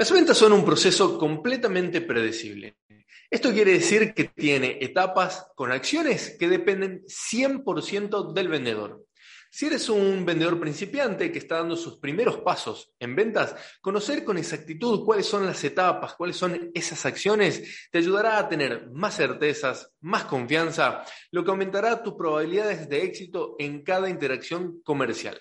Las ventas son un proceso completamente predecible. Esto quiere decir que tiene etapas con acciones que dependen 100% del vendedor. Si eres un vendedor principiante que está dando sus primeros pasos en ventas, conocer con exactitud cuáles son las etapas, cuáles son esas acciones, te ayudará a tener más certezas, más confianza, lo que aumentará tus probabilidades de éxito en cada interacción comercial.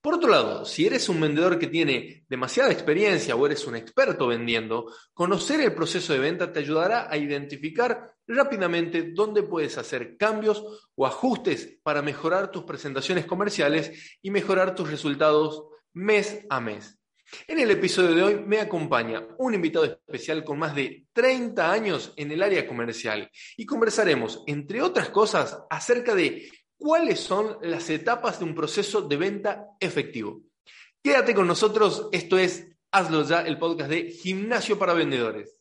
Por otro lado, si eres un vendedor que tiene demasiada experiencia o eres un experto vendiendo, conocer el proceso de venta te ayudará a identificar rápidamente dónde puedes hacer cambios o ajustes para mejorar tus presentaciones comerciales y mejorar tus resultados mes a mes. En el episodio de hoy me acompaña un invitado especial con más de 30 años en el área comercial y conversaremos, entre otras cosas, acerca de cuáles son las etapas de un proceso de venta efectivo. Quédate con nosotros, esto es Hazlo ya, el podcast de Gimnasio para Vendedores.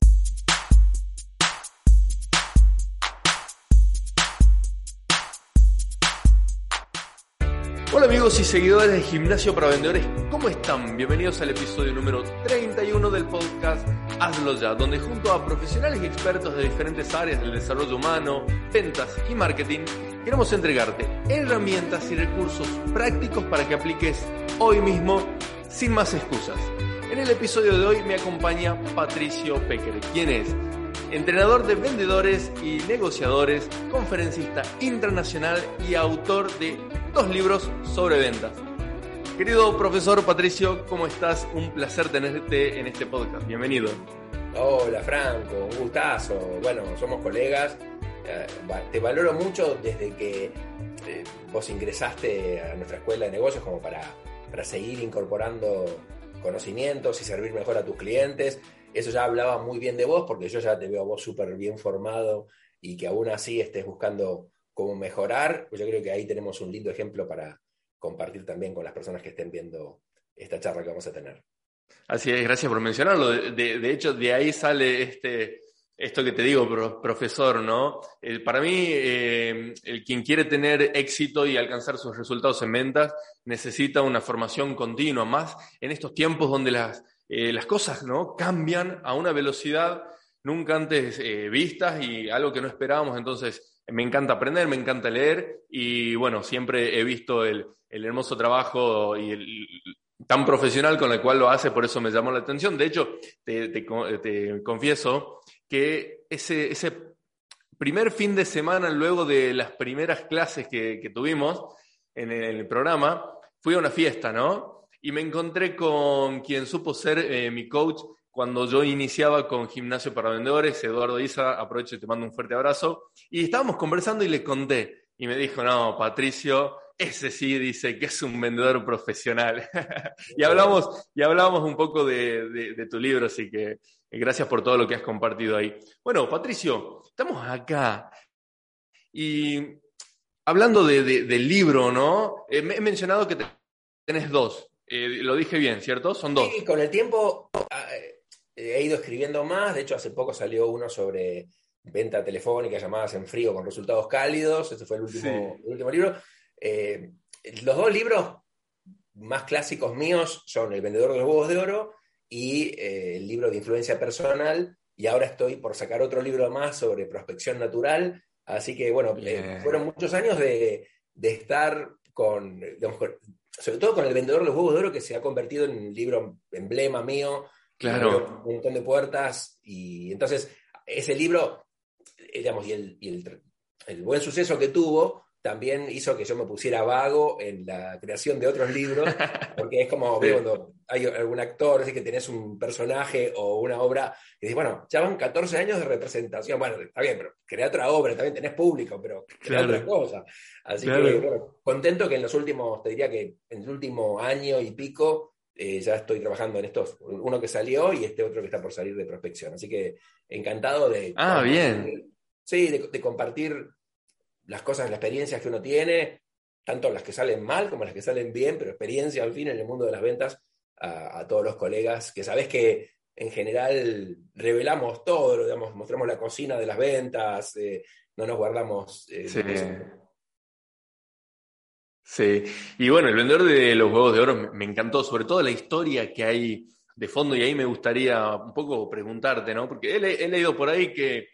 Hola amigos y seguidores de Gimnasio para Vendedores, ¿cómo están? Bienvenidos al episodio número 31 del podcast Hazlo ya, donde junto a profesionales y expertos de diferentes áreas del desarrollo humano, ventas y marketing, queremos entregarte herramientas y recursos prácticos para que apliques hoy mismo sin más excusas. En el episodio de hoy me acompaña Patricio Pecker, quien es entrenador de vendedores y negociadores, conferencista internacional y autor de dos libros sobre ventas. Querido profesor Patricio, ¿cómo estás? Un placer tenerte en este podcast. Bienvenido. Hola Franco, un gustazo. Bueno, somos colegas te valoro mucho desde que eh, vos ingresaste a nuestra escuela de negocios como para, para seguir incorporando conocimientos y servir mejor a tus clientes. Eso ya hablaba muy bien de vos porque yo ya te veo vos súper bien formado y que aún así estés buscando cómo mejorar. Pues yo creo que ahí tenemos un lindo ejemplo para compartir también con las personas que estén viendo esta charla que vamos a tener. Así es, gracias por mencionarlo. De hecho, de ahí sale este, esto que te digo, profesor, ¿no? Eh, para mí, eh, el quien quiere tener éxito y alcanzar sus resultados en ventas necesita una formación continua, más en estos tiempos donde las, eh, las cosas ¿no? cambian a una velocidad nunca antes vistas y algo que no esperábamos. Entonces, me encanta aprender, me encanta leer y bueno, siempre he visto el, el hermoso trabajo y el, tan profesional con el cual lo hace, por eso me llamó la atención. De hecho, te, te confieso que ese, ese primer fin de semana, luego de las primeras clases que, tuvimos en el, programa, fui a una fiesta, ¿no? Y me encontré con quien supo ser eh, mi coach cuando yo iniciaba con Gimnasio para Vendedores, Eduardo Isa, aprovecho y te mando un fuerte abrazo. Y estábamos conversando y le conté. Y me dijo, no, Patricio, ese sí dice que es un vendedor profesional. y, hablamos, y hablamos un poco de, de, tu libro, así que Gracias por todo lo que has compartido ahí. Bueno, Patricio, estamos acá y hablando del libro, ¿no? Eh, he mencionado que tenés dos. Eh, lo dije bien, ¿cierto? Son dos. Sí, con el tiempo ah, he ido escribiendo más. De hecho, hace poco salió uno sobre venta telefónica, llamadas en frío con resultados cálidos. Ese fue el último, el último libro. Eh, los dos libros más clásicos míos son El vendedor de los huevos de oro y eh, el libro de influencia personal, y ahora estoy por sacar otro libro más sobre prospección natural. Así que, bueno, eh, fueron muchos años de, estar con, sobre todo con el vendedor de los huevos de oro, que se ha convertido en un libro emblema mío. Claro. Un montón de puertas. Y entonces, ese libro, eh, digamos, y el, y el, el buen suceso que tuvo, también hizo que yo me pusiera vago en la creación de otros libros, porque es como cuando hay algún actor, así que tenés un personaje o una obra, y dices, bueno, ya van 14 años de representación, bueno, está bien, pero crea otra obra, también tenés público, pero crea otra cosa. Así que, bueno, contento que en los últimos, te diría que en el último año y pico, eh, ya estoy trabajando en estos, uno que salió y este otro que está por salir de prospección. Así que encantado de... Ah, bien. Sí, de compartir las cosas, las experiencias que uno tiene, tanto las que salen mal como las que salen bien, pero experiencia al fin en el mundo de las ventas a, todos los colegas, que sabes que en general revelamos todo, digamos, mostramos la cocina de las ventas, eh, no nos guardamos. Eh, sí. y bueno, el vendedor de los huevos de oro me, encantó, sobre todo la historia que hay de fondo y ahí me gustaría un poco preguntarte, ¿no? Porque he, he leído por ahí que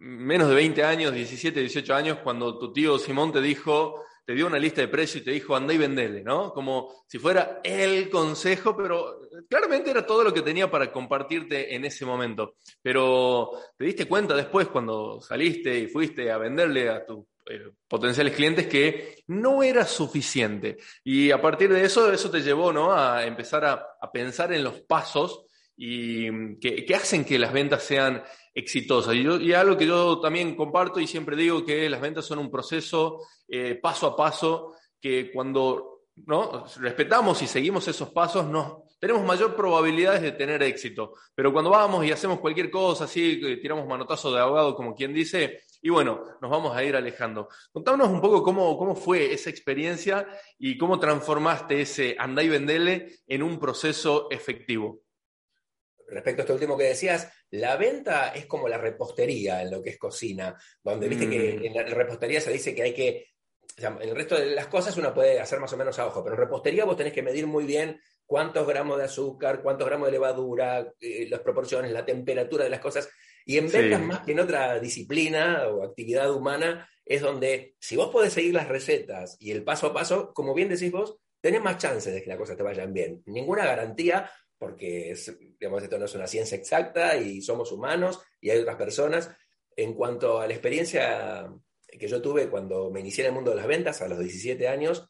menos de 20 años, 17, 18 años, cuando tu tío Simón te dijo, te dio una lista de precios y te dijo, anda y vendele, ¿no? Como si fuera el consejo, pero claramente era todo lo que tenía para compartirte en ese momento. Pero te diste cuenta después, cuando saliste y fuiste a venderle a tus eh, potenciales clientes, que no era suficiente. Y a partir de eso, eso te llevó, ¿no? A empezar a pensar en los pasos y que, que, hacen que las ventas sean exitosa. Y, yo, y algo que yo también comparto y siempre digo que las ventas son un proceso eh, paso a paso que cuando ¿no? respetamos y seguimos esos pasos nos, tenemos mayor probabilidades de tener éxito. Pero cuando vamos y hacemos cualquier cosa así, tiramos manotazo de abogado como quien dice, y bueno, nos vamos a ir alejando. Contámonos un poco cómo, cómo fue esa experiencia y cómo transformaste ese andá y vendele en un proceso efectivo respecto a esto último que decías, la venta es como la repostería en lo que es cocina, donde viste que mm. en la repostería se dice que hay que, o sea, el resto de las cosas uno puede hacer más o menos a ojo, pero en repostería vos tenés que medir muy bien cuántos gramos de azúcar, cuántos gramos de levadura, eh, las proporciones, la temperatura de las cosas. Y en ventas más que en otra disciplina o actividad humana, es donde si vos podés seguir las recetas y el paso a paso, como bien decís vos, tenés más chances de que las cosas te vayan bien. Ninguna garantía, porque digamos, esto no es una ciencia exacta y somos humanos y hay otras personas. En cuanto a la experiencia que yo tuve cuando me inicié en el mundo de las ventas a los 17 años,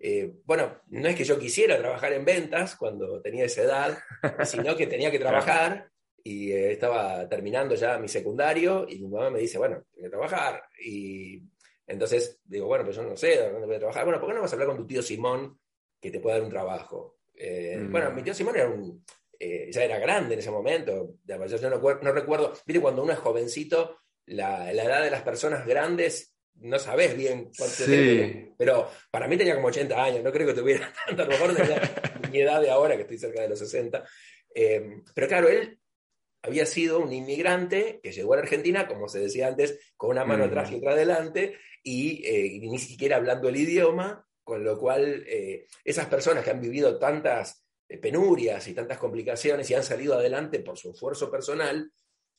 eh, bueno, no es que yo quisiera trabajar en ventas cuando tenía esa edad, sino que tenía que trabajar y eh, estaba terminando ya mi secundario y mi mamá me dice, bueno, tengo que trabajar. Y entonces digo, bueno, pues yo no sé dónde voy a trabajar. Bueno, ¿por qué no vas a hablar con tu tío Simón que te pueda dar un trabajo? Eh, mm. Bueno, mi tío Simón era un, eh, ya era grande en ese momento. Yo no, recuerdo, mire, cuando uno es jovencito, la, edad de las personas grandes no sabes bien cuánto sí. pero para mí tenía como 80 años, no creo que tuviera tanto, a lo mejor de mi edad de ahora, que estoy cerca de los 60. Eh, pero claro, él había sido un inmigrante que llegó a la Argentina, como se decía antes, con una mano atrás y otra adelante, y, y, ni siquiera hablando el idioma, con lo cual, eh, esas personas que han vivido tantas eh, penurias y tantas complicaciones y han salido adelante por su esfuerzo personal,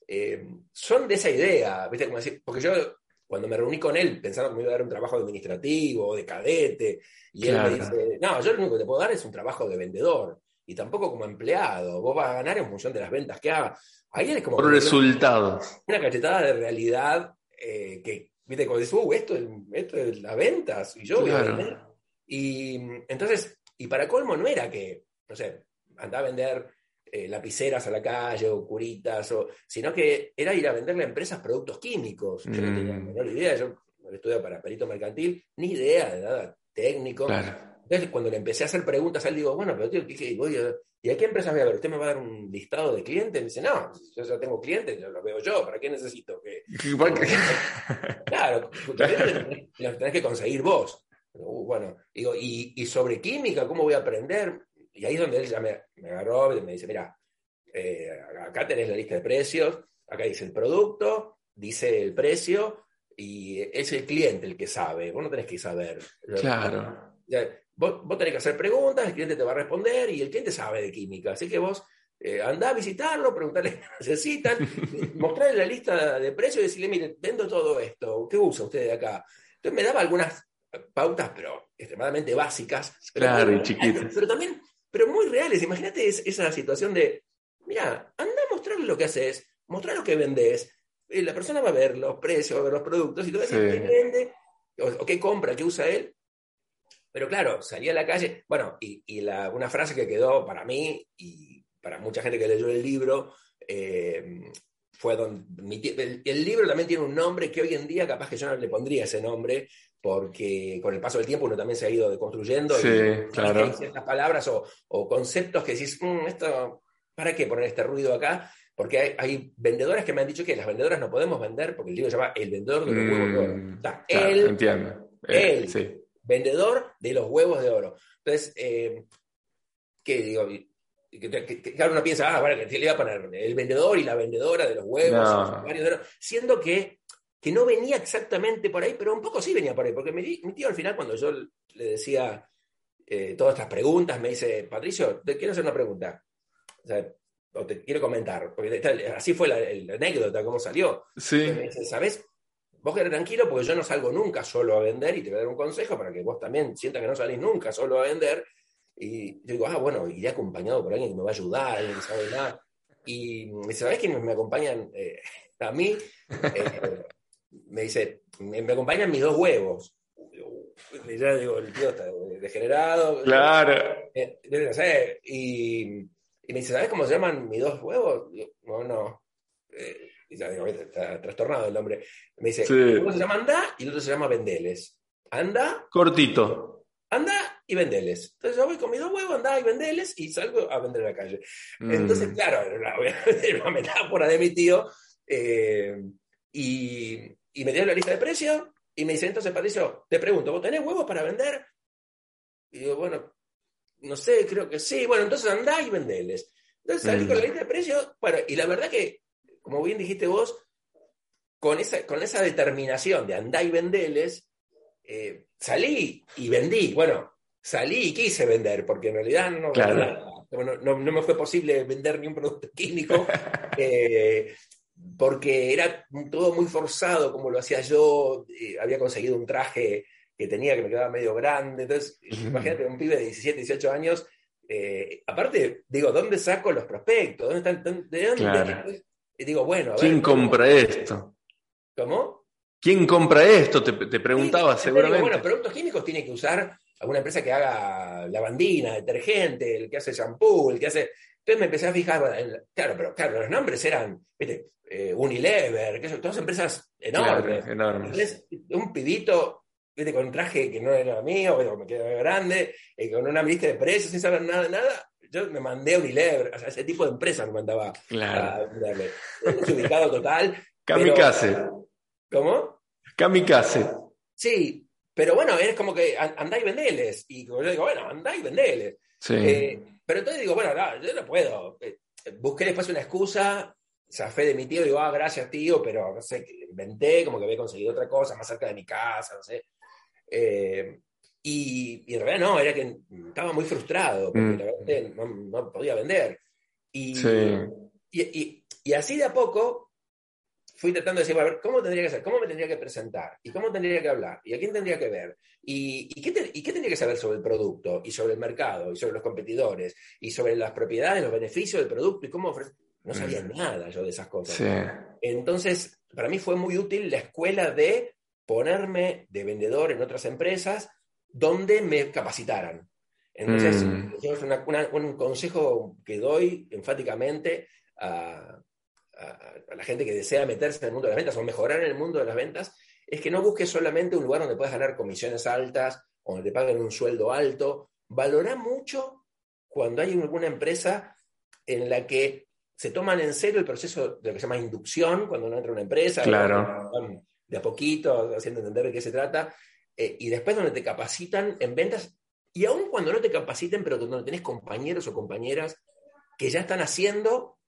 eh, son de esa idea, ¿viste? porque yo cuando me reuní con él pensando que me iba a dar un trabajo administrativo de cadete, y él me dice, no, yo lo único que te puedo dar es un trabajo de vendedor, y tampoco como empleado, vos vas a ganar en función de las ventas que haga. Ahí es como... Por resultados. Una cachetada de realidad que, viste, como dices, uh, esto, esto es las ventas, y yo voy a vender y entonces, y para colmo no era que, no sé, andaba a vender eh, lapiceras a la calle o curitas, o, sino que era ir a venderle a empresas productos químicos. Yo no tenía la mm. menor idea, yo estudio para perito mercantil, ni idea de nada técnico. Entonces, cuando le empecé a hacer preguntas, él digo, bueno, pero tío, ¿qué, voy a, ¿y a qué empresas voy a ver? ¿Usted me va a dar un listado de clientes? Me dice, no, yo ya tengo clientes, yo los veo yo, ¿para qué necesito? Que... claro, los tenés que conseguir vos. Uh, bueno, digo, ¿y, sobre química cómo voy a aprender? Y ahí es donde él ya me, agarró y me dice, mira, eh, acá tenés la lista de precios, acá dice el producto, dice el precio, y es el cliente el que sabe, vos no tenés que saber. Claro. Vos, vos, tenés que hacer preguntas, el cliente te va a responder y el cliente sabe de química. Así que vos eh, andá a visitarlo, preguntarle qué necesitan, mostrarle la lista de precios y decirle, mire, vendo todo esto, ¿qué usa usted de acá? Entonces me daba algunas pautas, pero extremadamente básicas. Claro, y chiquitas. Pero también, pero muy reales. Imagínate esa situación de, mira, anda a mostrarle lo que haces, mostrar lo que vendes. Eh, la persona va a ver los precios, va a ver los productos y todo eso, qué vende, o, qué compra, qué usa él. Pero claro, salía a la calle, bueno, y, la, una frase que quedó para mí y para mucha gente que leyó el libro, eh, fue donde el, libro también tiene un nombre que hoy en día capaz que yo no le pondría ese nombre, porque con el paso del tiempo uno también se ha ido deconstruyendo sí, y claro. hay ciertas palabras o, conceptos que decís, mm, esto, ¿para qué poner este ruido acá? Porque hay, vendedores que me han dicho que las vendedoras no podemos vender, porque el libro se llama El vendedor de los huevos de oro. Mm, el, entiendo. Eh, el vendedor de los huevos de oro. Entonces, eh, ¿qué digo? Claro, uno piensa, ah, bueno, que le iba a poner el vendedor y la vendedora de los huevos, siendo que, que no venía exactamente por ahí, pero un poco sí venía por ahí, porque mi, tío al final, cuando yo le decía eh, todas estas preguntas, me dice, Patricio, te quiero hacer una pregunta. o sea, o te quiero comentar, porque así fue la, la, anécdota, cómo salió. Sí. Me dice, ¿sabes? Vos quedate tranquilo porque yo no salgo nunca solo a vender y te voy a dar un consejo para que vos también sientas que no salís nunca solo a vender. Y yo digo, ah, bueno, iré acompañado por alguien que me va a ayudar, alguien que sabe nada. Y me dice, ¿sabés quiénes me acompañan eh, a mí? Eh, me dice, me, me, acompañan mis dos huevos. Y ya digo, el tío está degenerado. Claro. Eh, no sé. Y, y, me dice, ¿sabes cómo se llaman mis dos huevos? Yo, no, no. Eh, y ya digo, está trastornado el hombre. Me dice, sí. uno se llama Anda y el otro se llama Vendeles. Anda. Cortito. Anda y vendeles. Entonces yo voy con mis dos huevos, anda y vendeles y salgo a vender en la calle. Mm. Entonces, claro, era una, una metáfora de mi tío. Eh, y, y, me dio la lista de precios y me dice, entonces Patricio, te pregunto, ¿vos tenés huevos para vender? Y digo, bueno, no sé, creo que sí. Bueno, entonces andá y vendeles. Entonces salí mm. con la lista de precios. Bueno, y la verdad que, como bien dijiste vos, con esa, con esa determinación de andá y vendeles, eh, salí y vendí. Bueno, salí y quise vender, porque en realidad no, claro. no, no, no me fue posible vender ni un producto químico, eh, porque era todo muy forzado como lo hacía yo. Eh, había conseguido un traje que tenía que me quedaba medio grande. Entonces, imagínate, un pibe de 17, 18 años. Eh, aparte, digo, ¿dónde saco los prospectos? ¿Dónde están? ¿De dónde? Claro. Y digo, bueno, a ver, ¿Quién compra esto? ¿Cómo? ¿Quién compra esto? Te, te preguntaba sí, seguramente. Digo, bueno, productos químicos tiene que usar alguna empresa que haga lavandina, detergente, el que hace shampoo, el que hace. Entonces me empecé a fijar, en, claro, pero claro, los nombres eran, ¿viste? Eh, Unilever, que son todas empresas enormes. Claro, enormes. Entonces, un pibito, ¿viste? Con un traje que no era mío, pero me quedaba grande, eh, con una lista de precios, sin saber nada, nada. Yo me mandé a Unilever, o sea, ese tipo de empresa me mandaba claro. a Unilever. ubicado total. Kamikaze. Pero, ¿Cómo? Kamikaze. Sí, pero bueno, es como que andá y vendeles. Y yo digo, bueno, andá y vendeles. Sí. Eh, pero entonces digo, bueno, no, yo no puedo. Eh, busqué después una excusa, zafé de mi tío, digo, ah, gracias tío, pero no sé, inventé, como que había conseguido otra cosa más cerca de mi casa, no sé. Eh, y, y, en realidad no, era que estaba muy frustrado, porque mm. la verdad no, no, podía vender. Y, sí. y, y, y así de a poco fui tratando de decir, a ver, ¿cómo tendría que ser? ¿Cómo me tendría que presentar? ¿Y cómo tendría que hablar? ¿Y a quién tendría que ver? ¿Y, y, qué, te, ¿Y, qué, tendría que saber sobre el producto? ¿Y sobre el mercado? ¿Y sobre los competidores? ¿Y sobre las propiedades, los beneficios del producto? ¿Y cómo ofrecer? No sabía mm. nada yo de esas cosas. Sí. Entonces, para mí fue muy útil la escuela de ponerme de vendedor en otras empresas donde me capacitaran. Entonces, mm. es una, una, un consejo que doy enfáticamente a, a, la gente que desea meterse en el mundo de las ventas o mejorar en el mundo de las ventas, es que no busques solamente un lugar donde puedas ganar comisiones altas, o donde te paguen un sueldo alto. Valora mucho cuando hay alguna empresa en la que se toman en serio el proceso de lo que se llama inducción, cuando uno entra a una empresa, claro. de a poquito, haciendo entender de qué se trata, eh, y después donde te capacitan en ventas, y aun cuando no te capaciten, pero donde tenés compañeros o compañeras que ya están haciendo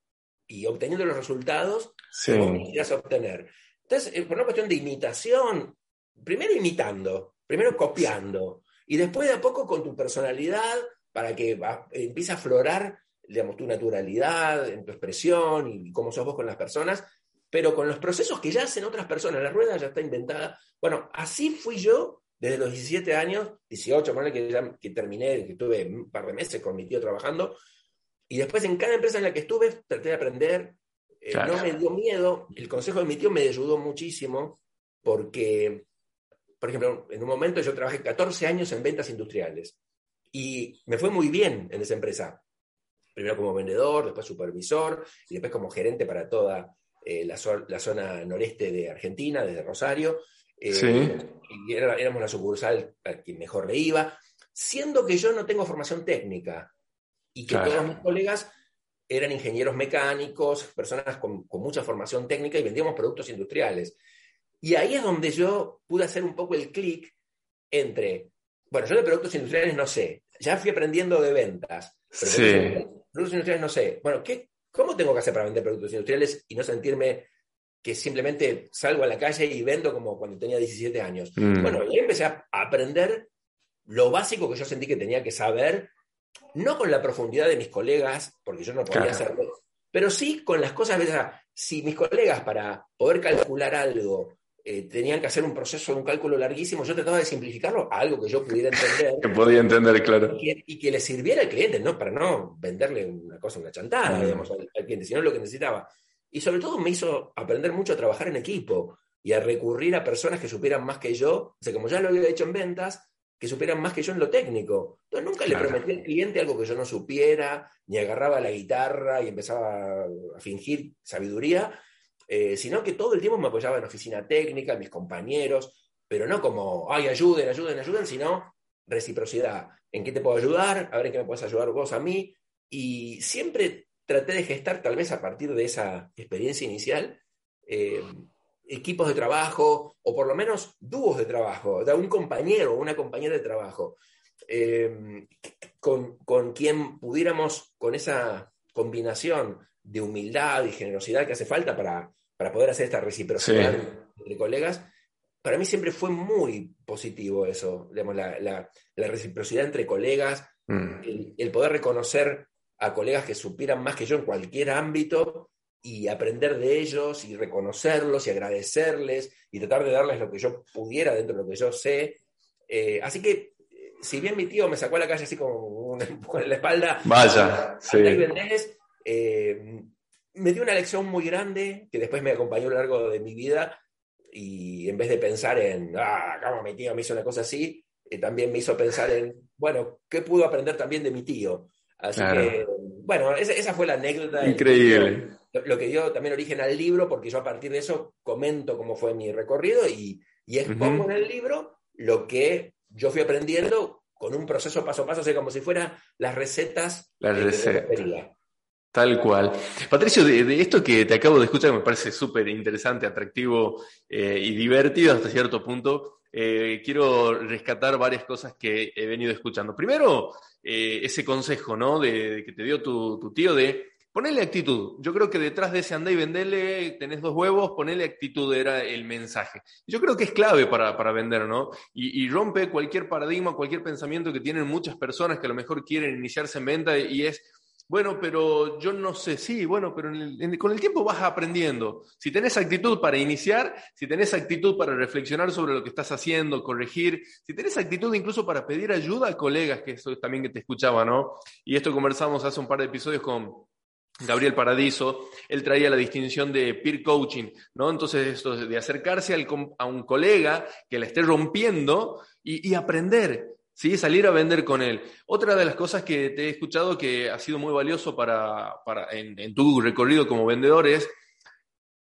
y obteniendo los resultados sí. que vos quieras obtener. Entonces, eh, por una cuestión de imitación, primero imitando, primero copiando, y después de a poco con tu personalidad para que va, empiece a aflorar, digamos, tu naturalidad en tu expresión y cómo sos vos con las personas, pero con los procesos que ya hacen otras personas, la rueda ya está inventada. Bueno, así fui yo desde los 17 años, 18, que, ya, que terminé, que tuve un par de meses con mi tío trabajando, y después en cada empresa en la que estuve traté de aprender, eh, claro. no me dio miedo, el consejo de mi tío me ayudó muchísimo porque, por ejemplo, en un momento yo trabajé 14 años en ventas industriales y me fue muy bien en esa empresa. Primero como vendedor, después supervisor y después como gerente para toda eh, la, so la, zona noreste de Argentina, desde Rosario. Eh, sí. Y era, éramos la sucursal a quien mejor le iba, siendo que yo no tengo formación técnica y que claro. todos mis colegas eran ingenieros mecánicos, personas con, con, mucha formación técnica y vendíamos productos industriales. Y ahí es donde yo pude hacer un poco el clic entre, bueno, yo de productos industriales no sé, ya fui aprendiendo de ventas, pero sí. productos industriales no sé. Bueno, ¿qué, ¿cómo tengo que hacer para vender productos industriales y no sentirme que simplemente salgo a la calle y vendo como cuando tenía 17 años? Mm. Bueno, y ahí empecé a aprender lo básico que yo sentí que tenía que saber no con la profundidad de mis colegas, porque yo no podía hacerlo, pero sí con las cosas, si mis colegas para poder calcular algo eh, tenían que hacer un proceso, un cálculo larguísimo, yo trataba de simplificarlo a algo que yo pudiera entender. que podía entender, claro. Y que, le sirviera al cliente, ¿no? Para no venderle una cosa, una chantada, mm. digamos, al, cliente, sino lo que necesitaba. Y sobre todo me hizo aprender mucho a trabajar en equipo y a recurrir a personas que supieran más que yo, o sea, como ya lo había hecho en ventas, que supieran más que yo en lo técnico. Entonces nunca le prometí al cliente algo que yo no supiera, ni agarraba la guitarra y empezaba a fingir sabiduría, eh, sino que todo el tiempo me apoyaba en oficina técnica, mis compañeros, pero no como, ay, ayuden, ayuden, ayuden, sino reciprocidad. ¿En qué te puedo ayudar? A ver en qué me puedes ayudar vos a mí. Y siempre traté de gestar, tal vez a partir de esa experiencia inicial, eh, equipos de trabajo, o por lo menos dúos de trabajo, de un compañero o una compañera de trabajo, eh, con, con quien pudiéramos, con esa combinación de humildad y generosidad que hace falta para, para poder hacer esta reciprocidad entre colegas, para mí siempre fue muy positivo eso, digamos, la, reciprocidad entre colegas, mm. el, poder reconocer a colegas que supieran más que yo en cualquier ámbito y aprender de ellos y reconocerlos y agradecerles y tratar de darles lo que yo pudiera dentro de lo que yo sé. Eh, así que, si bien mi tío me sacó a la calle así con, una, en la espalda, vaya, sí me dio una lección muy grande que después me acompañó a lo largo de mi vida y en vez de pensar en, ah, cómo mi tío me hizo una cosa así, eh, también me hizo pensar en, bueno, ¿qué pudo aprender también de mi tío? Así que, bueno, esa, fue la anécdota. Increíble. Lo, que dio también origen al libro, porque yo a partir de eso comento cómo fue mi recorrido y, y expongo en el libro lo que yo fui aprendiendo con un proceso paso a paso, o sea, como si fueran las recetas la receta. Tal cual. Patricio, de, esto que te acabo de escuchar, me parece súper interesante, atractivo eh, y divertido hasta cierto punto, eh, quiero rescatar varias cosas que he venido escuchando. Primero, eh, ese consejo ¿no? de, que te dio tu, tío de ponerle actitud. Yo creo que detrás de ese andá y vendele, tenés dos huevos, ponerle actitud era el mensaje. Yo creo que es clave para, para vender, ¿no? Y, y, rompe cualquier paradigma, cualquier pensamiento que tienen muchas personas que a lo mejor quieren iniciarse en venta y es bueno, pero yo no sé, sí, bueno, pero con el tiempo vas aprendiendo. Si tenés actitud para iniciar, si tenés actitud para reflexionar sobre lo que estás haciendo, corregir, si tenés actitud incluso para pedir ayuda a colegas, que eso es también que te escuchaba, ¿no? Y esto conversamos hace un par de episodios con, Gabriel Paradiso, él traía la distinción de peer coaching, ¿no? Entonces, esto de acercarse a un colega que la esté rompiendo y, aprender. ¿sí? Salir a vender con él. Otra de las cosas que te he escuchado que ha sido muy valioso para, en, tu recorrido como vendedor es,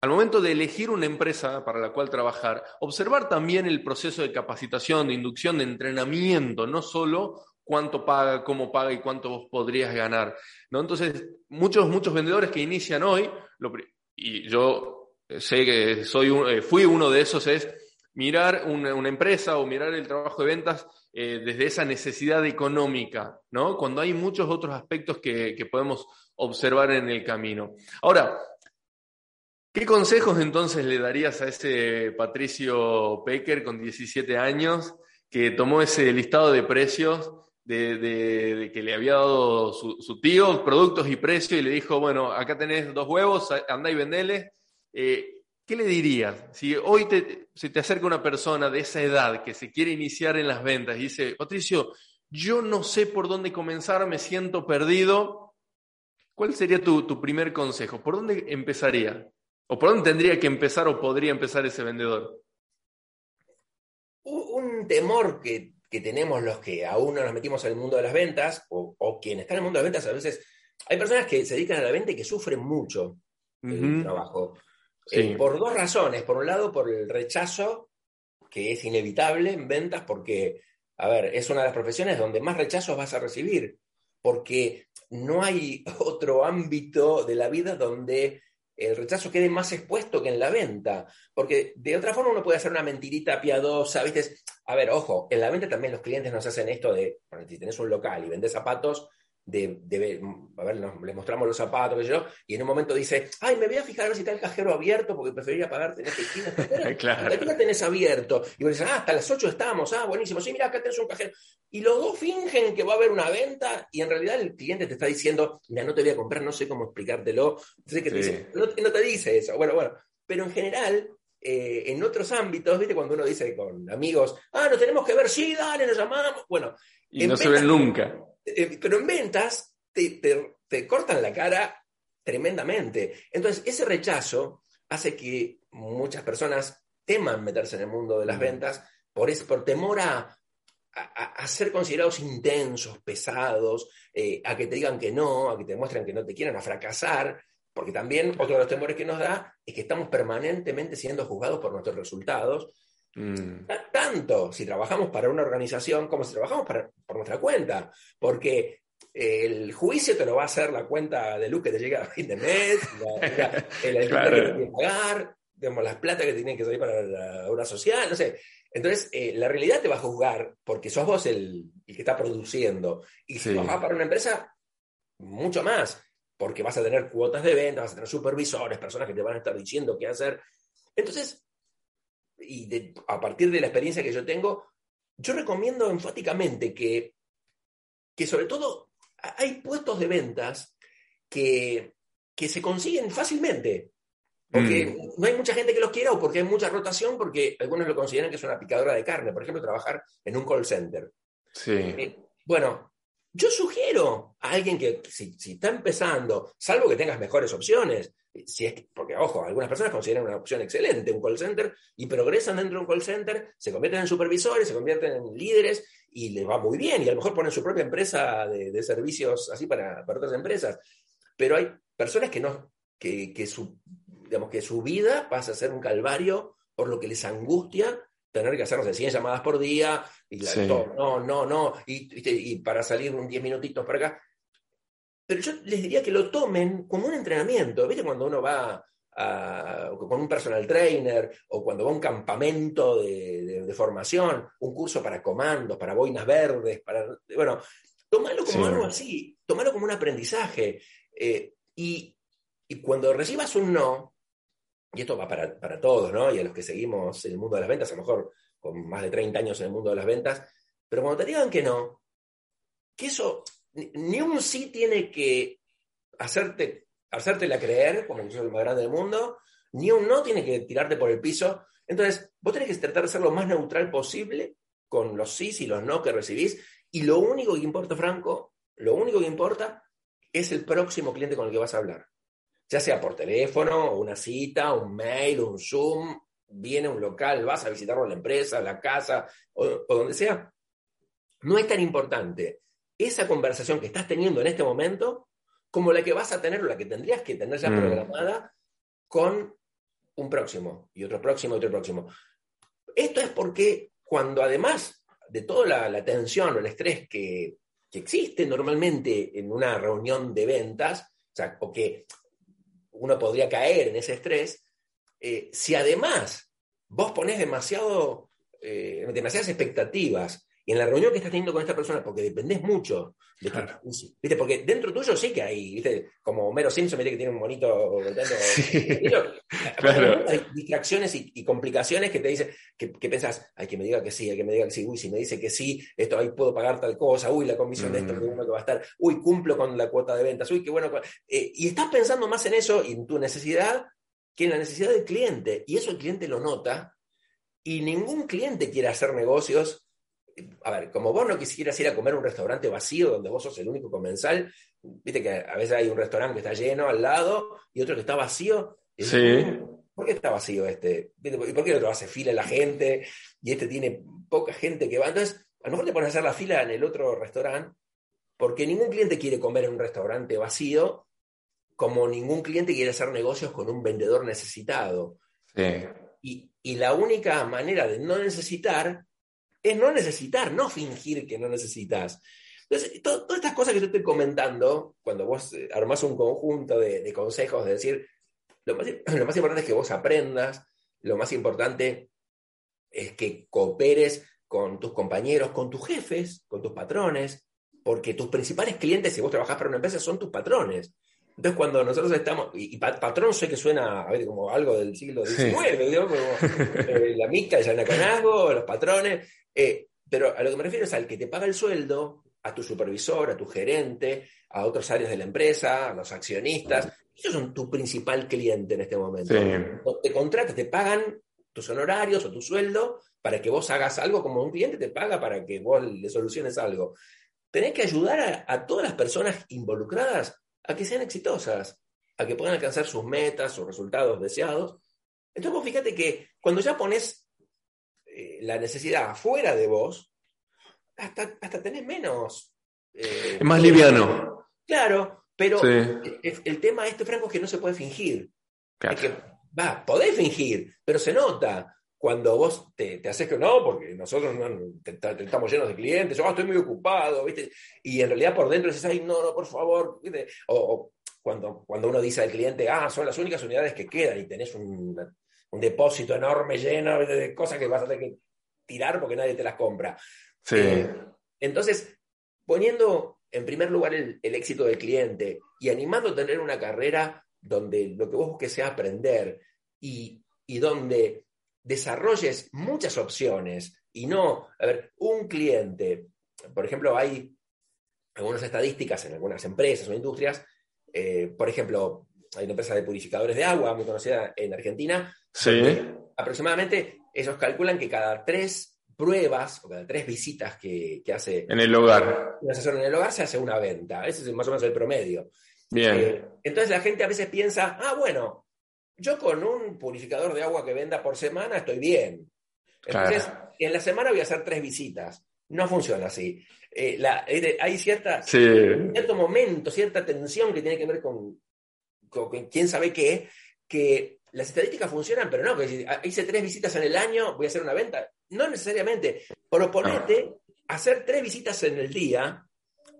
al momento de elegir una empresa para la cual trabajar, observar también el proceso de capacitación, de inducción, de entrenamiento, no solo cuánto paga, cómo paga y cuánto vos podrías ganar. ¿no? Entonces, muchos, muchos vendedores que inician hoy, y yo sé que soy eh, fui uno de esos, es mirar una, una, empresa o mirar el trabajo de ventas eh, desde esa necesidad económica, ¿no? Cuando hay muchos otros aspectos que, podemos observar en el camino. Ahora, ¿qué consejos entonces le darías a ese Patricio Pecker con 17 años que tomó ese listado de precios de, que le había dado su, tío, productos y precios, y le dijo, bueno, acá tenés dos huevos, andá y vendele. Eh, ¿Qué le dirías? Si hoy te, se te acerca una persona de esa edad que se quiere iniciar en las ventas y dice, Patricio, yo no sé por dónde comenzar, me siento perdido, ¿cuál sería tu, primer consejo? ¿Por dónde empezaría? ¿O por dónde tendría que empezar o podría empezar ese vendedor? Un temor que, tenemos los que aún no nos metimos en el mundo de las ventas, o, o quienes están en el mundo de las ventas, a veces hay personas que se dedican a la venta y que sufren mucho el trabajo. Eh, por dos razones. Por un lado, por el rechazo, que es inevitable en ventas, porque, a ver, es una de las profesiones donde más rechazos vas a recibir, porque no hay otro ámbito de la vida donde el rechazo quede más expuesto que en la venta, porque de otra forma uno puede hacer una mentirita piadosa, ¿viste? A ver, ojo, en la venta también los clientes nos hacen esto de, si tenés un local y vendes zapatos, de, a ver, nos, les mostramos los zapatos, yo, y en un momento dice, ay, me voy a fijar a ver si está el cajero abierto porque preferiría pagarte en efectivo. claro. Aquí la tenés abierto. Y vos dices, ah, hasta las 8 estamos, ah, buenísimo, sí, mira, acá tenés un cajero. Y los dos fingen que va a haber una venta y en realidad el cliente te está diciendo, mira, no te voy a comprar, no sé cómo explicártelo. Entonces, que te dice, no, no te dice eso. Bueno, bueno, pero en general eh, en otros ámbitos, ¿viste? Cuando uno dice con amigos, ah, nos tenemos que ver, sí, dale, nos llamamos. Bueno. Y no se ven nunca. Eh, pero en ventas te, te, cortan la cara tremendamente. Entonces, ese rechazo hace que muchas personas teman meterse en el mundo de las ventas por, por temor a, a, ser considerados intensos, pesados, eh, a que te digan que no, a que te demuestren que no te quieren, a fracasar. Porque también otro de los temores que nos da es que estamos permanentemente siendo juzgados por nuestros resultados. Mm. Tanto si trabajamos para una organización como si trabajamos por nuestra cuenta. Porque el juicio te lo va a hacer la cuenta de luz que te llega a fin de mes, el claro. que tienes que pagar, digamos, las plata que tienen que salir para la obra social, no sé. Entonces, eh, la realidad te va a juzgar porque sos vos el, que está produciendo. Y si trabajás para una empresa, mucho más porque vas a tener cuotas de venta, vas a tener supervisores, personas que te van a estar diciendo qué hacer. Entonces, y a partir de la experiencia que yo tengo, yo recomiendo enfáticamente que, que sobre todo hay puestos de ventas que, que se consiguen fácilmente. Porque mm. no hay mucha gente que los quiera o porque hay mucha rotación, porque algunos lo consideran que es una picadora de carne. Por ejemplo, trabajar en un call center. Sí. Eh, bueno, yo sugiero a alguien que si, está empezando, salvo que tengas mejores opciones, si es porque, ojo, algunas personas consideran una opción excelente un call center y progresan dentro de un call center, se convierten en supervisores, se convierten en líderes y les va muy bien y a lo mejor ponen su propia empresa de, servicios así para, otras empresas. Pero hay personas que no, que, que, su, digamos, que su vida pasa a ser un calvario por lo que les angustia tener que hacer, no sé, 100 llamadas por día, y no, no, no, y, para salir un 10 minutitos para acá. Pero yo les diría que lo tomen como un entrenamiento. ¿Viste cuando uno va con un personal trainer o cuando va a un campamento de, formación, un curso para comandos, para boinas verdes, para. Bueno, tómalo como algo así, tómalo como un aprendizaje. Eh, y, y cuando recibas un no, y esto va para, todos, ¿no? Y a los que seguimos en el mundo de las ventas, a lo mejor con más de 30 años en el mundo de las ventas, pero cuando te digan que no, que eso, ni un sí tiene que hacerte, hacértela creer, como que sos el más grande del mundo, ni un no tiene que tirarte por el piso. Entonces, vos tenés que tratar de ser lo más neutral posible con los sí y los no que recibís, y lo único que importa, Franco, lo único que importa es el próximo cliente con el que vas a hablar ya sea por teléfono, una cita, un mail, un Zoom, viene un local, vas a visitarlo en la empresa, la casa o, donde sea. No es tan importante esa conversación que estás teniendo en este momento como la que vas a tener o la que tendrías que tener ya mm. programada con un próximo y otro próximo y otro próximo. Esto es porque cuando además de toda la, tensión o el estrés que, que, existe normalmente en una reunión de ventas, o, sea, o que uno podría caer en ese estrés, eh, si además vos ponés demasiado, eh, demasiadas expectativas y en la reunión que estás teniendo con esta persona, porque dependés mucho de ¿viste? Porque dentro tuyo sí que hay, ¿viste? Como Mero Simpson, ¿viste? que tiene un monito Hay distracciones y, complicaciones que te dicen, que, que, pensás, hay que me diga que sí, hay que me diga que sí, uy, si me dice que sí, esto ahí puedo pagar tal cosa, uy, la comisión de esto, que uno que va a estar, uy, cumplo con la cuota de ventas, uy, qué bueno. Eh, y estás pensando más en eso y en tu necesidad que en la necesidad del cliente. Y eso el cliente lo nota. Y ningún cliente quiere hacer negocios a ver, como vos no quisieras ir a comer a un restaurante vacío donde vos sos el único comensal, viste que a veces hay un restaurante que está lleno al lado y otro que está vacío. Sí. ¿Por qué está vacío este? ¿Y por qué el otro hace fila la gente y este tiene poca gente que va? Entonces, a lo mejor te pones a hacer la fila en el otro restaurante porque ningún cliente quiere comer en un restaurante vacío como ningún cliente quiere hacer negocios con un vendedor necesitado. Sí. Y, y la única manera de no necesitar es no necesitar, no fingir que no necesitas. Entonces, todas estas cosas que yo estoy comentando, cuando vos eh, armás un conjunto de, consejos, de decir, lo más, lo más importante es que vos aprendas, lo más importante es que cooperes con tus compañeros, con tus jefes, con tus patrones, porque tus principales clientes, si vos trabajás para una empresa, son tus patrones. Entonces, cuando nosotros estamos, y, patrón sé que suena a ver, como algo del siglo XIX, como, eh, la mica, el Canasgo, los patrones, eh, pero a lo que me refiero es al que te paga el sueldo, a tu supervisor, a tu gerente, a otras áreas de la empresa, a los accionistas. Ellos son tu principal cliente en este momento. Te contratan, te pagan tus honorarios o tu sueldo para que vos hagas algo como un cliente te paga para que vos le soluciones algo. Tenés que ayudar a todas las personas involucradas a que sean exitosas, a que puedan alcanzar sus metas, sus resultados deseados. Entonces vos fíjate que cuando ya pones eh, la necesidad afuera de vos, hasta, hasta tenés menos... Eh, es más liviano. Claro, pero el, tema este, Franco, es que no se puede fingir. que, va, podés fingir, pero se nota cuando vos te, te haces que no, porque nosotros estamos llenos de clientes, yo ah, estoy muy ocupado, ¿viste? Y en realidad por dentro dices, ay, no, no, por favor, ¿viste? O, cuando, cuando uno dice al cliente, ah, son las únicas unidades que quedan y tenés un, depósito enorme lleno de cosas que vas a tener que tirar porque nadie te las compra. Sí. Eh, entonces, poniendo en primer lugar el, éxito del cliente y animando a tener una carrera donde lo que vos busques sea aprender y, y donde desarrolles muchas opciones y no, a ver, un cliente, por ejemplo, hay algunas estadísticas en algunas empresas o industrias, eh, por ejemplo, hay una empresa de purificadores de agua muy conocida en Argentina, sí. aproximadamente ellos calculan que cada tres pruebas o cada tres visitas que, hace en el hogar. un asesor en el hogar se hace una venta. Ese es más o menos el promedio. Bien. Eh, entonces la gente a veces piensa, ah, bueno, yo con un purificador de agua que venda por semana estoy bien. Entonces, en la semana voy a hacer tres visitas. No funciona así. Eh, hay cierta, cierto momento, cierta tensión que tiene que ver con, quién sabe qué, que las estadísticas funcionan, pero no, que si hice tres visitas en el año, voy a hacer una venta. No necesariamente. Proponete hacer tres visitas en el día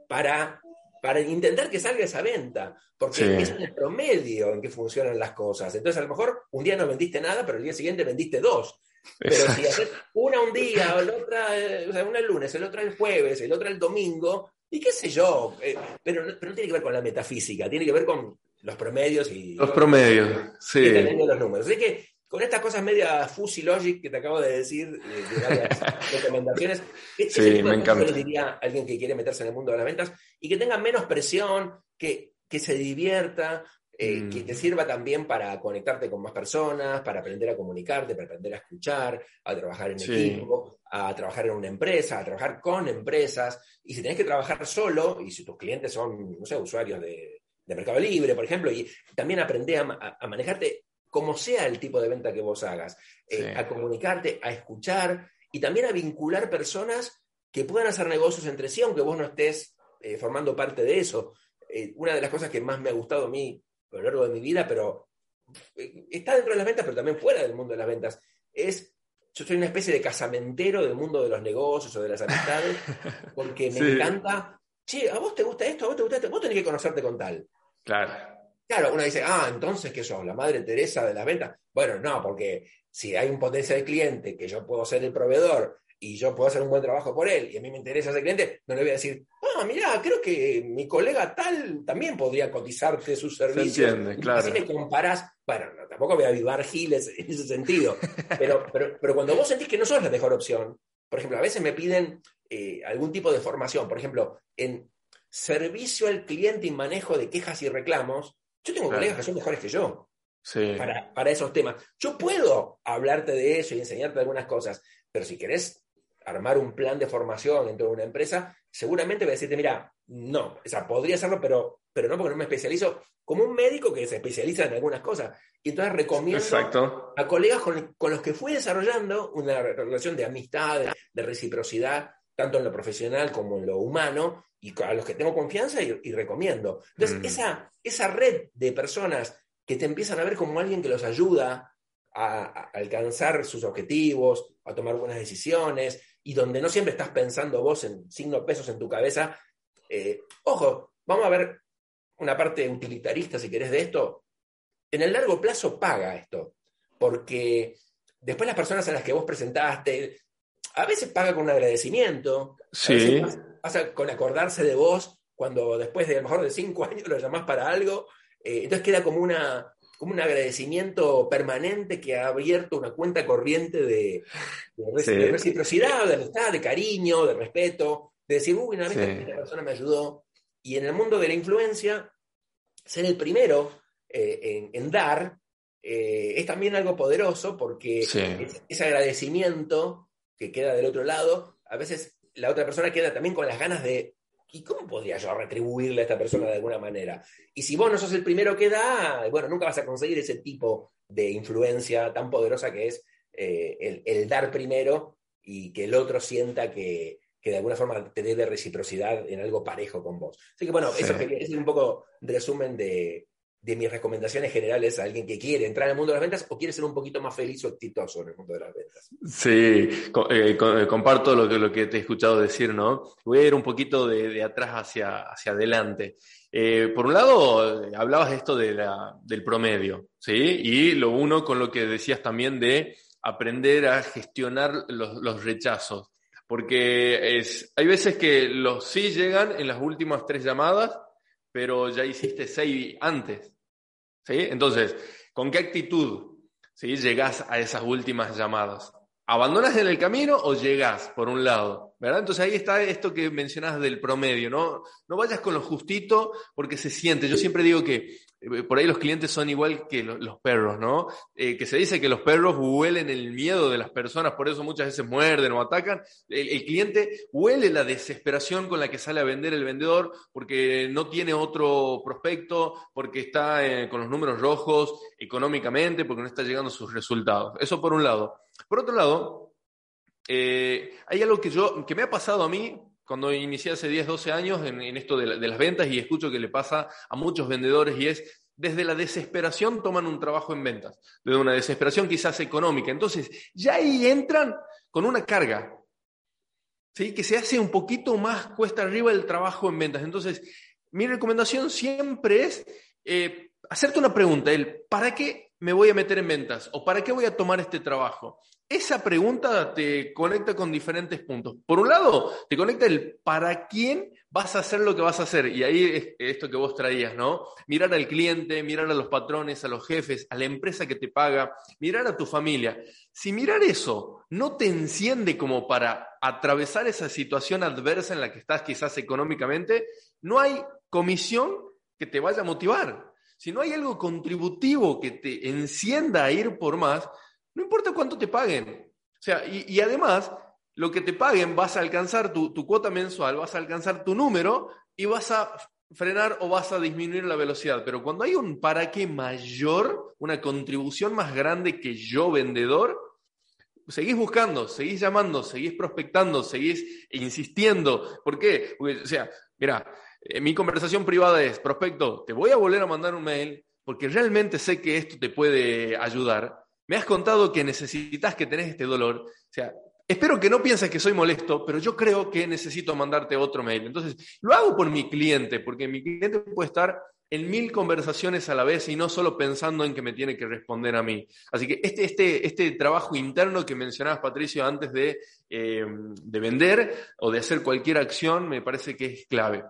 para para intentar que salga esa venta, porque es el promedio en que funcionan las cosas. Entonces, a lo mejor un día no vendiste nada, pero el día siguiente vendiste dos. Pero si haces una un día, o la otra, o sea, una el lunes, el otro el jueves, el otro el domingo, y qué sé yo, eh, pero, pero no tiene que ver con la metafísica, tiene que ver con los promedios y... Los promedios, sí. los números. Así que con estas cosas media fuzzy logic que te acabo de decir, de, varias recomendaciones, sí, me encanta. le diría a alguien que quiere meterse en el mundo de las ventas y que tenga menos presión, que, que se divierta, eh, mm. que te sirva también para conectarte con más personas, para aprender a comunicarte, para aprender a escuchar, a trabajar en equipo, a trabajar en una empresa, a trabajar con empresas. Y si tenés que trabajar solo, y si tus clientes son, no sé, usuarios de, Mercado Libre, por ejemplo, y también aprender a manejarte como sea el tipo de venta que vos hagas, eh, a comunicarte, a escuchar y también a vincular personas que puedan hacer negocios entre sí, aunque vos no estés eh, formando parte de eso. Eh, una de las cosas que más me ha gustado a mí a lo largo de mi vida, pero está dentro de las ventas, pero también fuera del mundo de las ventas, es yo soy una especie de casamentero del mundo de los negocios o de las amistades, porque me encanta, che, ¿a vos te gusta esto? ¿A vos te gusta esto? Vos tenés que conocerte con tal. Claro. Claro, uno dice, ah, entonces, ¿qué sos? ¿La madre Teresa de las ventas? Bueno, no, porque si hay un potencial cliente que yo puedo ser el proveedor y yo puedo hacer un buen trabajo por él y a mí me interesa ese cliente, no le voy a decir, ah, mira, creo que mi colega tal también podría cotizarte sus servicios. Se entiende, claro. Así me comparás, bueno, tampoco voy a avivar giles en ese sentido, pero, pero, pero, cuando vos sentís que no sos la mejor opción, por ejemplo, a veces me piden eh, algún tipo de formación, por ejemplo, en servicio al cliente y manejo de quejas y reclamos, yo tengo colegas que son mejores que yo para, esos temas. Yo puedo hablarte de eso y enseñarte algunas cosas, pero si querés armar un plan de formación dentro de una empresa, seguramente voy a decirte, mira, no, o sea, podría hacerlo, pero, pero no porque no me especializo, como un médico que se especializa en algunas cosas. Y entonces recomiendo a colegas con, los que fui desarrollando una relación de amistad, de, reciprocidad, tanto en lo profesional como en lo humano, y a los que tengo confianza y, recomiendo. Entonces, mm. esa, esa red de personas que te empiezan a ver como alguien que los ayuda a, alcanzar sus objetivos, a tomar buenas decisiones, y donde no siempre estás pensando vos en signo pesos en tu cabeza. Eh, ojo, vamos a ver una parte utilitarista, si querés, de esto. En el largo plazo paga esto, porque después las personas a las que vos presentaste, a veces paga con un agradecimiento, sí. pasa, con acordarse de vos cuando después de a lo mejor de cinco años lo llamás para algo, eh, entonces queda como, una, como un agradecimiento permanente que ha abierto una cuenta corriente de, reciprocidad, de amistad, de cariño, de respeto, de decir, uy, una vez que persona me ayudó. Y en el mundo de la influencia, ser el primero eh, en, dar eh, es también algo poderoso porque ese agradecimiento que queda del otro lado, a veces la otra persona queda también con las ganas de, ¿y cómo podría yo retribuirle a esta persona de alguna manera? Y si vos no sos el primero que da, bueno, nunca vas a conseguir ese tipo de influencia tan poderosa que es eh, el, dar primero y que el otro sienta que, de alguna forma te dé de reciprocidad en algo parejo con vos. Así que bueno, eso es un poco resumen de, de mis recomendaciones generales a alguien que quiere entrar en el mundo de las ventas o quiere ser un poquito más feliz o exitoso en el mundo de las ventas. Sí, eh, eh, comparto lo que, lo que te he escuchado decir, ¿no? Voy a ir un poquito de, atrás hacia, hacia adelante. Eh, por un lado, hablabas de esto de la, del promedio, ¿sí? Y lo uno con lo que decías también de aprender a gestionar los, los rechazos. Porque es, hay veces que los sí llegan en las últimas tres llamadas pero ya hiciste seis antes. ¿sí? Entonces, ¿con qué actitud ¿sí? llegás a esas últimas llamadas? ¿Abandonas en el camino o llegás por un lado? ¿verdad? Entonces ahí está esto que mencionas del promedio, ¿no? No vayas con lo justito porque se siente. Yo siempre digo que eh, por ahí los clientes son igual que los, perros, ¿no? Eh, que se dice que los perros huelen el miedo de las personas, por eso muchas veces muerden o atacan. El, cliente huele la desesperación con la que sale a vender el vendedor porque no tiene otro prospecto, porque está eh, con los números rojos económicamente, porque no está llegando a sus resultados. Eso por un lado. Por otro lado, hay algo que, yo, que me ha pasado a mí cuando inicié hace 10, 12 años en, esto de, las ventas y escucho que le pasa a muchos vendedores y es desde la desesperación toman un trabajo en ventas, desde una desesperación quizás económica. Entonces, ya ahí entran con una carga, ¿sí? que se hace un poquito más cuesta arriba el trabajo en ventas. Entonces, mi recomendación siempre es eh, hacerte una pregunta, el ¿para qué me voy a meter en ventas? ¿O para qué voy a tomar este trabajo? Esa pregunta te conecta con diferentes puntos. Por un lado, te conecta el para quién vas a hacer lo que vas a hacer. Y ahí es esto que vos traías, ¿no? Mirar al cliente, mirar a los patrones, a los jefes, a la empresa que te paga, mirar a tu familia. Si mirar eso no te enciende como para atravesar esa situación adversa en la que estás quizás económicamente, no hay comisión que te vaya a motivar. Si no hay algo contributivo que te encienda a ir por más, no importa cuánto te paguen. O sea, y, además, lo que te paguen vas a alcanzar tu, cuota mensual, vas a alcanzar tu número y vas a frenar o vas a disminuir la velocidad. Pero cuando hay un para qué mayor, una contribución más grande que yo vendedor, seguís buscando, seguís llamando, seguís prospectando, seguís insistiendo. ¿Por qué? O sea, mira, eh, mi conversación privada es, prospecto, te voy a volver a mandar un mail porque realmente sé que esto te puede ayudar me has contado que necesitas que tenés este dolor. O sea, espero que no pienses que soy molesto, pero yo creo que necesito mandarte otro mail. Entonces, lo hago por mi cliente, porque mi cliente puede estar en mil conversaciones a la vez y no solo pensando en que me tiene que responder a mí. Así que este, este, este trabajo interno que mencionabas, Patricio, antes de, eh, de vender o de hacer cualquier acción, me parece que es clave.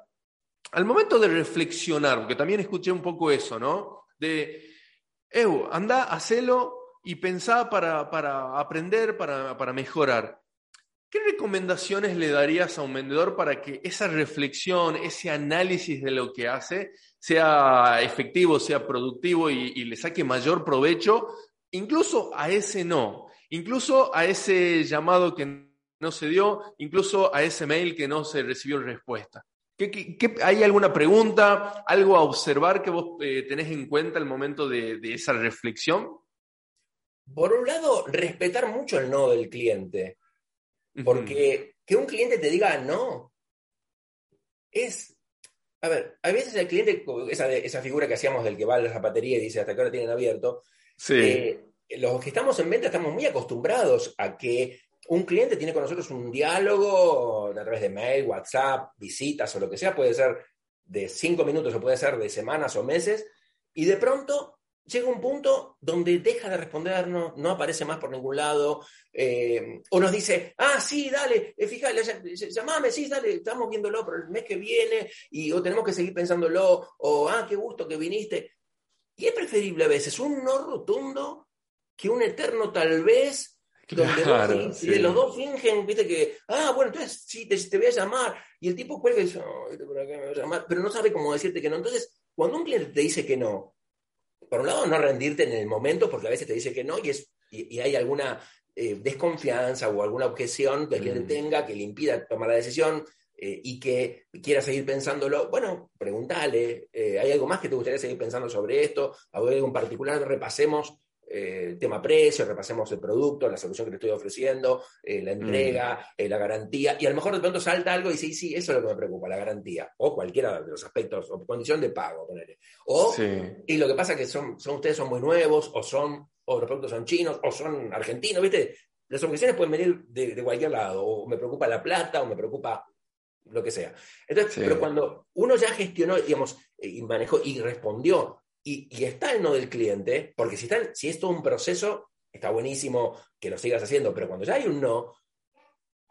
Al momento de reflexionar, porque también escuché un poco eso, ¿no? De, Ew, anda, hacelo y pensaba para, aprender, para, mejorar. ¿Qué recomendaciones le darías a un vendedor para que esa reflexión, ese análisis de lo que hace sea efectivo, sea productivo y, y, le saque mayor provecho, incluso a ese no, incluso a ese llamado que no se dio, incluso a ese mail que no se recibió respuesta? Hay alguna pregunta, algo a observar que vos eh, tenés en cuenta al momento de, de esa reflexión? por un lado, respetar mucho el no del cliente. Porque que un cliente te diga no es. A ver, a veces el cliente, esa, esa figura que hacíamos del que va a la zapatería y dice hasta qué hora tienen abierto, sí. Eh, los que estamos en venta estamos muy acostumbrados a que un cliente tiene con nosotros un diálogo a través de mail, WhatsApp, visitas o lo que sea, puede ser de cinco minutos o puede ser de semanas o meses, y de pronto llega un punto donde deja de respondernos, no aparece más por ningún lado, eh, o nos dice, ah, sí, dale, eh, fíjate, llamame, sí, dale, estamos viéndolo, pero el mes que viene, y, o tenemos que seguir pensándolo, o, ah, qué gusto que viniste. Y es preferible a veces un no rotundo que un eterno tal vez, donde los dos fingen, viste que, ah, bueno, entonces sí, te, voy a llamar, y el tipo cuelga y dice, me voy a llamar, pero no sabe cómo decirte que no. Entonces, cuando un cliente te dice que no, por un lado, no rendirte en el momento, porque a veces te dice que no y, es, y, hay alguna eh, desconfianza o alguna objeción que quien mm. tenga que le impida tomar la decisión eh, y que quiera seguir pensándolo. Bueno, pregúntale, eh, ¿hay algo más que te gustaría seguir pensando sobre esto? ¿Hay algo en particular? Repasemos el tema precio, repasemos el producto, la solución que te estoy ofreciendo, la entrega, mm. la garantía, y a lo mejor de pronto salta algo y dice, sí, eso es lo que me preocupa, la garantía, o cualquiera de los aspectos, o condición de pago, ponele. O, y lo que pasa es que son, son, ustedes son muy nuevos, o son, o de pronto son chinos, o son argentinos, ¿viste? Las objeciones pueden venir de, cualquier lado, o me preocupa la plata, o me preocupa lo que sea. Entonces, pero cuando uno ya gestionó, digamos, y manejó y respondió, y, y, está el no del cliente, porque si, están, si es todo un proceso, está buenísimo que lo sigas haciendo, pero cuando ya hay un no,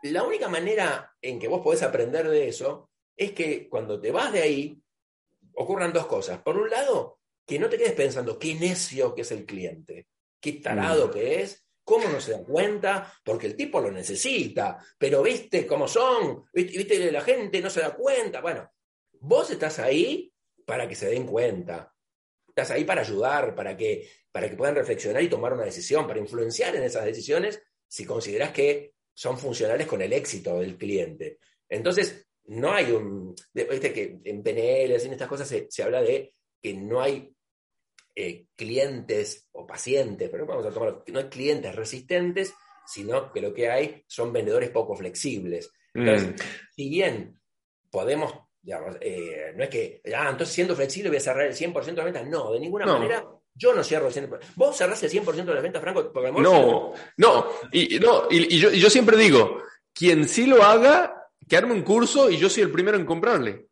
la única manera en que vos podés aprender de eso es que cuando te vas de ahí, ocurran dos cosas. Por un lado, que no te quedes pensando qué necio que es el cliente, qué tarado mm. que es, cómo no se da cuenta, porque el tipo lo necesita, pero viste cómo son, viste, viste la gente no se da cuenta. Bueno, vos estás ahí para que se den cuenta. Estás ahí para ayudar, para que, para que puedan reflexionar y tomar una decisión, para influenciar en esas decisiones si consideras que son funcionales con el éxito del cliente. Entonces, no hay un, viste que en PNL, en estas cosas se, habla de que no hay eh, clientes o pacientes, pero vamos a tomar, no hay clientes resistentes, sino que lo que hay son vendedores poco flexibles. Entonces, mm. si bien podemos, digamos, eh, no es que, ah, entonces siendo flexible voy a cerrar el 100% de las ventas, no, de ninguna manera. Yo no cierro el 100%. ¿Vos cerrás el 100% de las ventas, Franco? no, no, y, no y, yo, y yo siempre digo, quien sí lo haga, que arme un curso y yo soy el primero en comprarle.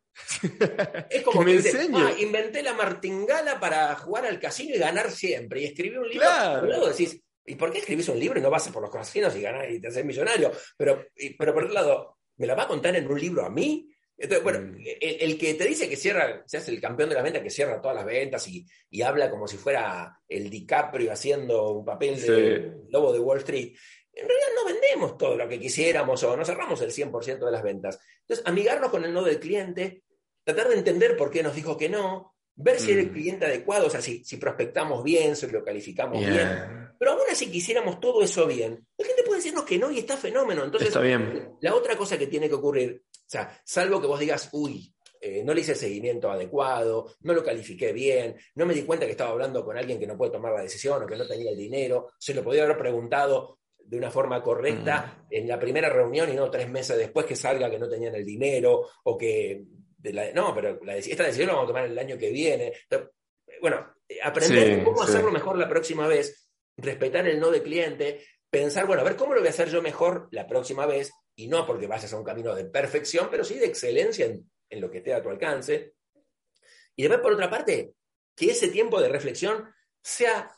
Es como que, me dice, ah, inventé la martingala para jugar al casino y ganar siempre. Y escribí un libro. Claro. luego decís, ¿y por qué escribís un libro y no vas por los casinos y ganás y te haces millonario? Pero, pero por otro lado, ¿me la va a contar en un libro a mí? Entonces, bueno, mm. el, que te dice que cierra, se hace el campeón de la venta, que cierra todas las ventas y, y habla como si fuera el DiCaprio haciendo un papel de lobo de Wall Street, en realidad no vendemos todo lo que quisiéramos o no cerramos el 100% de las ventas. Entonces, amigarnos con el no del cliente, tratar de entender por qué nos dijo que no, ver si es el mm. cliente adecuado, o sea, si, prospectamos bien, si lo calificamos bien. Pero aún así quisiéramos todo eso bien, la gente puede decirnos que no y está fenómeno. Entonces, está bien. la otra cosa que tiene que ocurrir, o sea, salvo que vos digas, uy, eh, no le hice el seguimiento adecuado, no lo califiqué bien, no me di cuenta que estaba hablando con alguien que no puede tomar la decisión o que no tenía el dinero, se lo podía haber preguntado de una forma correcta mm. en la primera reunión y no tres meses después que salga que no tenían el dinero o que... no, pero la, esta decisión la vamos a tomar el año que viene. bueno, aprender cómo hacerlo mejor la próxima vez, respetar el no de cliente, pensar, bueno, a ver cómo lo voy a hacer yo mejor la próxima vez y no porque vayas a un camino de perfección, pero sí de excelencia en, en lo que esté a tu alcance. Y después, por otra parte, que ese tiempo de reflexión sea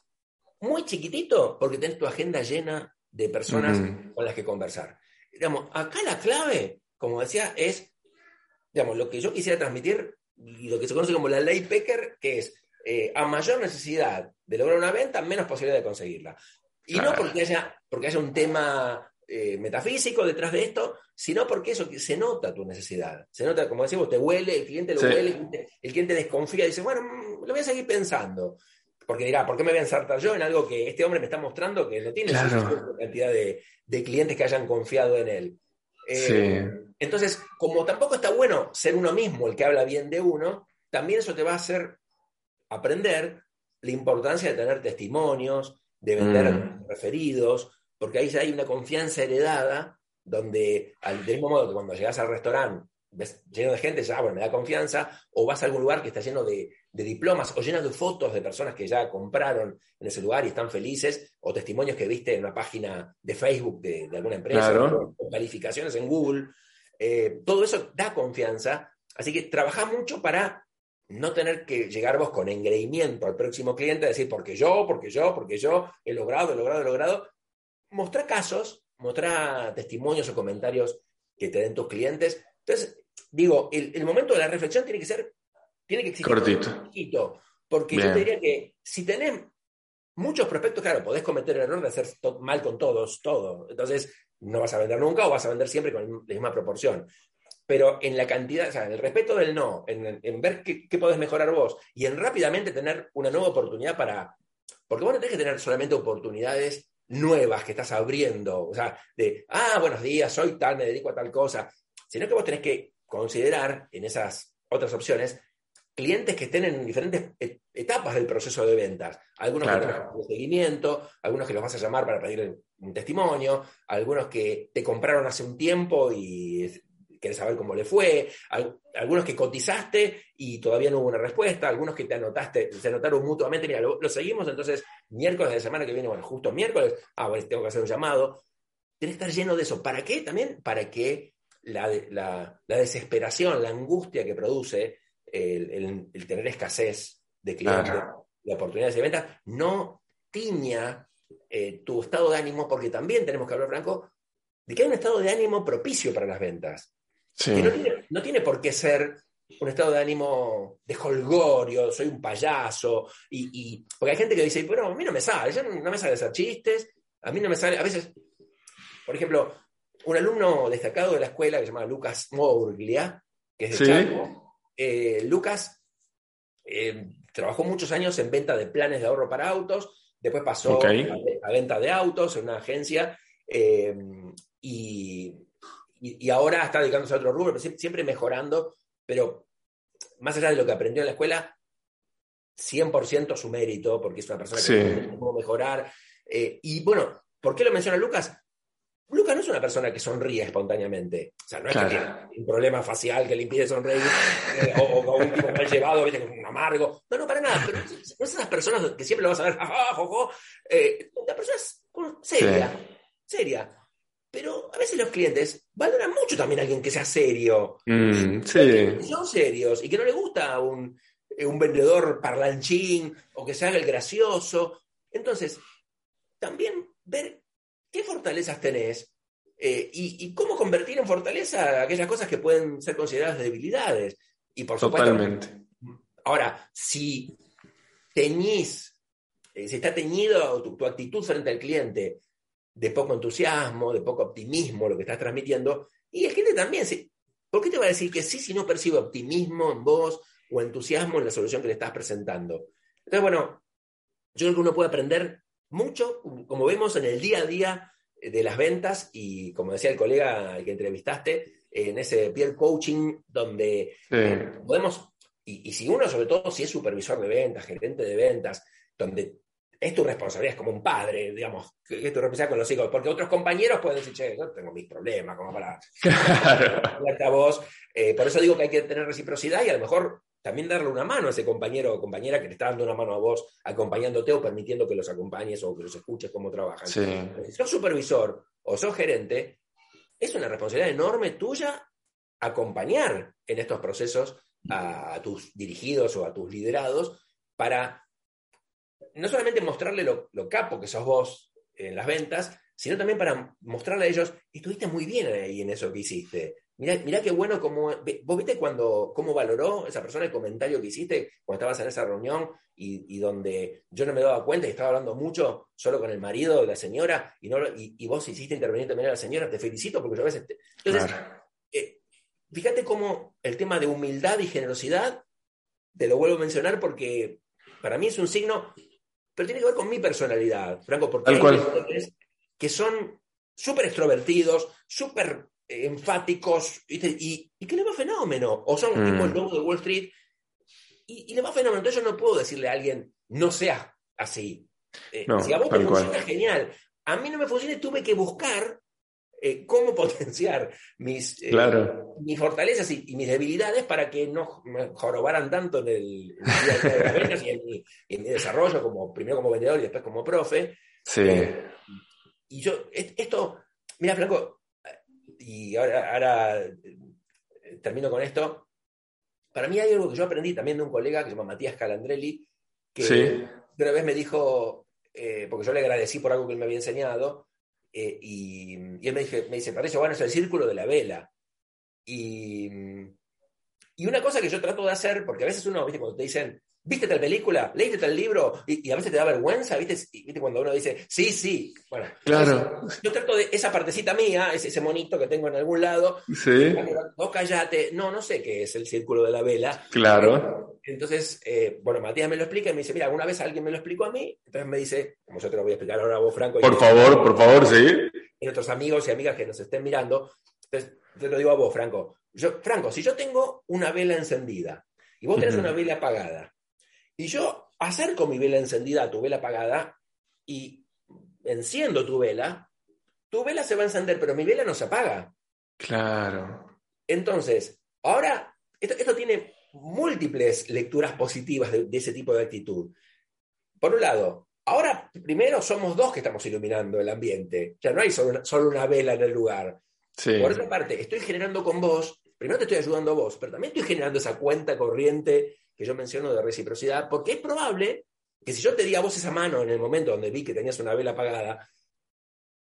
muy chiquitito, porque tenés tu agenda llena de personas con las que conversar. Digamos, acá la clave, como decía, es, digamos, lo que yo quisiera transmitir y lo que se conoce como la ley Pecker, que es eh, a mayor necesidad de lograr una venta, menos posibilidad de conseguirla. Y no porque haya, porque haya un tema eh, metafísico detrás de esto, sino porque eso se nota tu necesidad. Se nota, como decimos, te huele, el cliente lo huele, el cliente, desconfía y dice, bueno, mm, lo voy a seguir pensando porque dirá, ¿por qué me voy a ensartar yo en algo que este hombre me está mostrando que no tiene la cantidad de, clientes que hayan confiado en él? Eh, entonces, como tampoco está bueno ser uno mismo el que habla bien de uno, también eso te va a hacer aprender la importancia de tener testimonios, de vender mm. referidos, porque ahí ya hay una confianza heredada, donde al mismo modo que cuando llegas al restaurante ves lleno de gente, ya, bueno, me da confianza, o vas a algún lugar que está lleno de, diplomas o lleno de fotos de personas que ya compraron en ese lugar y están felices, o testimonios que viste en una página de Facebook de, alguna empresa, o, calificaciones en Google. Eh, todo eso da confianza, así que trabaja mucho para no tener que llegar vos con engreimiento al próximo cliente, a decir, porque yo, porque yo, porque yo, he logrado, he logrado, he logrado. Mostrar casos, mostrar testimonios o comentarios que te den tus clientes. Entonces, digo, el, momento de la reflexión tiene que ser, tiene que existir cortito. porque yo te diría que si tenés muchos prospectos, claro, podés cometer el error de hacer mal con todos, todo. Entonces, no vas a vender nunca o vas a vender siempre con la misma proporción pero en la cantidad, o sea, en el respeto del no, en, ver qué, podés mejorar vos y en rápidamente tener una nueva oportunidad para. Porque vos no tenés que tener solamente oportunidades nuevas que estás abriendo, o sea, de, ah, buenos días, soy tal, me dedico a tal cosa, sino que vos tenés que considerar en esas otras opciones clientes que estén en diferentes etapas del proceso de ventas. Algunos que de seguimiento, algunos que los vas a llamar para pedir un testimonio, algunos que te compraron hace un tiempo y querés saber cómo le fue, algunos que cotizaste y todavía no hubo una respuesta, algunos que te anotaste, se anotaron mutuamente, mira, lo, seguimos, entonces miércoles de la semana que viene, bueno, justo miércoles, ah, bueno, tengo que hacer un llamado. Tienes que estar lleno de eso. ¿Para qué? También para que la, desesperación, la angustia que produce el, tener escasez de clientes, de oportunidades de venta, no tiña eh, tu estado de ánimo, porque también tenemos que hablar, Franco, de que hay un estado de ánimo propicio para las ventas no tiene, por qué ser un estado de ánimo de holgorio, soy un payaso, y, porque hay gente que dice, pero a mí no me sale, no me sale hacer chistes, a mí no me sale, a veces, por ejemplo, un alumno destacado de la escuela que se llama Lucas Mourglia, que es de Chaco, eh, Lucas eh, trabajó muchos años en venta de planes de ahorro para autos, después pasó a, venta de autos en una agencia, eh, y y, ahora está dedicándose a otro rubro, siempre mejorando, pero más allá de lo que aprendió en la escuela, 100% su mérito, porque es una persona que puede mejorar. Eh, y bueno, ¿por qué lo menciona Lucas? Lucas no es una persona que sonríe espontáneamente. O sea, no es que tiene un problema facial que le impide sonreír, eh, o, un tipo mal llevado, ¿viste? un amargo. No, no, para nada. Pero no es esas personas que siempre lo vas a ver, jajaja, eh, una persona seria, seria. Pero a veces los clientes valoran mucho también a alguien que sea serio. Mm, son serios y que no le gusta un, eh, un vendedor parlanchín o que se haga el gracioso. Entonces, también ver qué fortalezas tenés eh, y, cómo convertir en fortaleza aquellas cosas que pueden ser consideradas debilidades. Y por Totalmente. supuesto. Ahora, si teñís, eh, si está teñido tu, actitud frente al cliente de poco entusiasmo, de poco optimismo lo que estás transmitiendo. Y el cliente también, ¿por qué te va a decir que sí si no percibe optimismo en vos o entusiasmo en la solución que le estás presentando? Entonces, bueno, yo creo que uno puede aprender mucho, como vemos en el día a día de las ventas y como decía el colega al que entrevistaste, en ese peer coaching donde eh, podemos, y, y, si uno sobre todo si es supervisor de ventas, gerente de ventas, donde es tu responsabilidad, es como un padre, digamos, que es tu responsabilidad con los hijos, porque otros compañeros pueden decir, che, yo tengo mis problemas, como para claro. voz. Eh, por eso digo que hay que tener reciprocidad y a lo mejor también darle una mano a ese compañero o compañera que te está dando una mano a vos, acompañándote o permitiendo que los acompañes o que los escuches cómo trabajan. Si sos supervisor o sos gerente, es una responsabilidad enorme tuya acompañar en estos procesos a tus dirigidos o a tus liderados para no solamente mostrarle lo, capo que sos vos en las ventas, sino también para mostrarle a ellos, estuviste muy bien ahí en eso que hiciste. Mirá, qué bueno como... ¿Vos viste cuando, cómo valoró esa persona el comentario que hiciste cuando estabas en esa reunión y, donde yo no me daba cuenta y estaba hablando mucho solo con el marido de la señora y, no, y, vos hiciste intervenir también a la señora? Te felicito porque yo a veces... Entonces, eh, fíjate cómo el tema de humildad y generosidad, te lo vuelvo a mencionar porque para mí es un signo pero tiene que ver con mi personalidad, Franco, porque hay que son súper extrovertidos, súper eh, enfáticos, Y, que le va fenómeno. O son tipo el lobo de Wall Street y, le va fenómeno. Entonces yo no puedo decirle a alguien, no sea así. Eh, si a vos te funciona, genial. A mí no me funciona y tuve que buscar eh, cómo potenciar mis, eh, mis fortalezas y, mis debilidades para que no me jorobaran tanto en el, de y en mi, desarrollo, como, primero como vendedor y después como profe. Sí. Eh, y yo, esto, mira, Franco, y ahora, termino con esto. para mí hay algo que yo aprendí también de un colega que se llama Matías Calandrelli, que una vez me dijo, eh, porque yo le agradecí por algo que él me había enseñado, eh, y, él me, dije, me dice, parece, bueno, es el círculo de la vela. Y, y una cosa que yo trato de hacer, porque a veces uno, ¿viste? cuando te dicen, ¿Viste tal película? ¿Leíste tal libro? Y, a veces te da vergüenza, ¿viste? ¿viste? Cuando uno dice, sí, sí. Bueno, claro. yo trato de esa partecita mía, ese, ese monito que tengo en algún lado. Sí. Vos callate. No, no sé qué es el círculo de la vela. Claro. Entonces, eh, bueno, Matías me lo explica y me dice, mira, alguna vez alguien me lo explicó a mí. Entonces me dice, como yo te lo voy a explicar ahora a vos, Franco. Por favor, por favor, sí. Y otros amigos y amigas que nos estén mirando. Entonces, te lo digo a vos, Franco. Yo, Franco, si yo tengo una vela encendida y vos tenés una vela apagada, y yo acerco mi vela encendida a tu vela apagada y enciendo tu vela, tu vela se va a encender, pero mi vela no se apaga. Claro. Entonces, ahora, esto, tiene múltiples lecturas positivas de, ese tipo de actitud. Por un lado, ahora primero somos dos que estamos iluminando el ambiente. Ya no hay solo una, vela en el lugar. Por otra parte, estoy generando con vos, primero te estoy ayudando a vos, pero también estoy generando esa cuenta corriente que yo menciono de reciprocidad, porque es probable que si yo te di a vos esa mano en el momento donde vi que tenías una vela apagada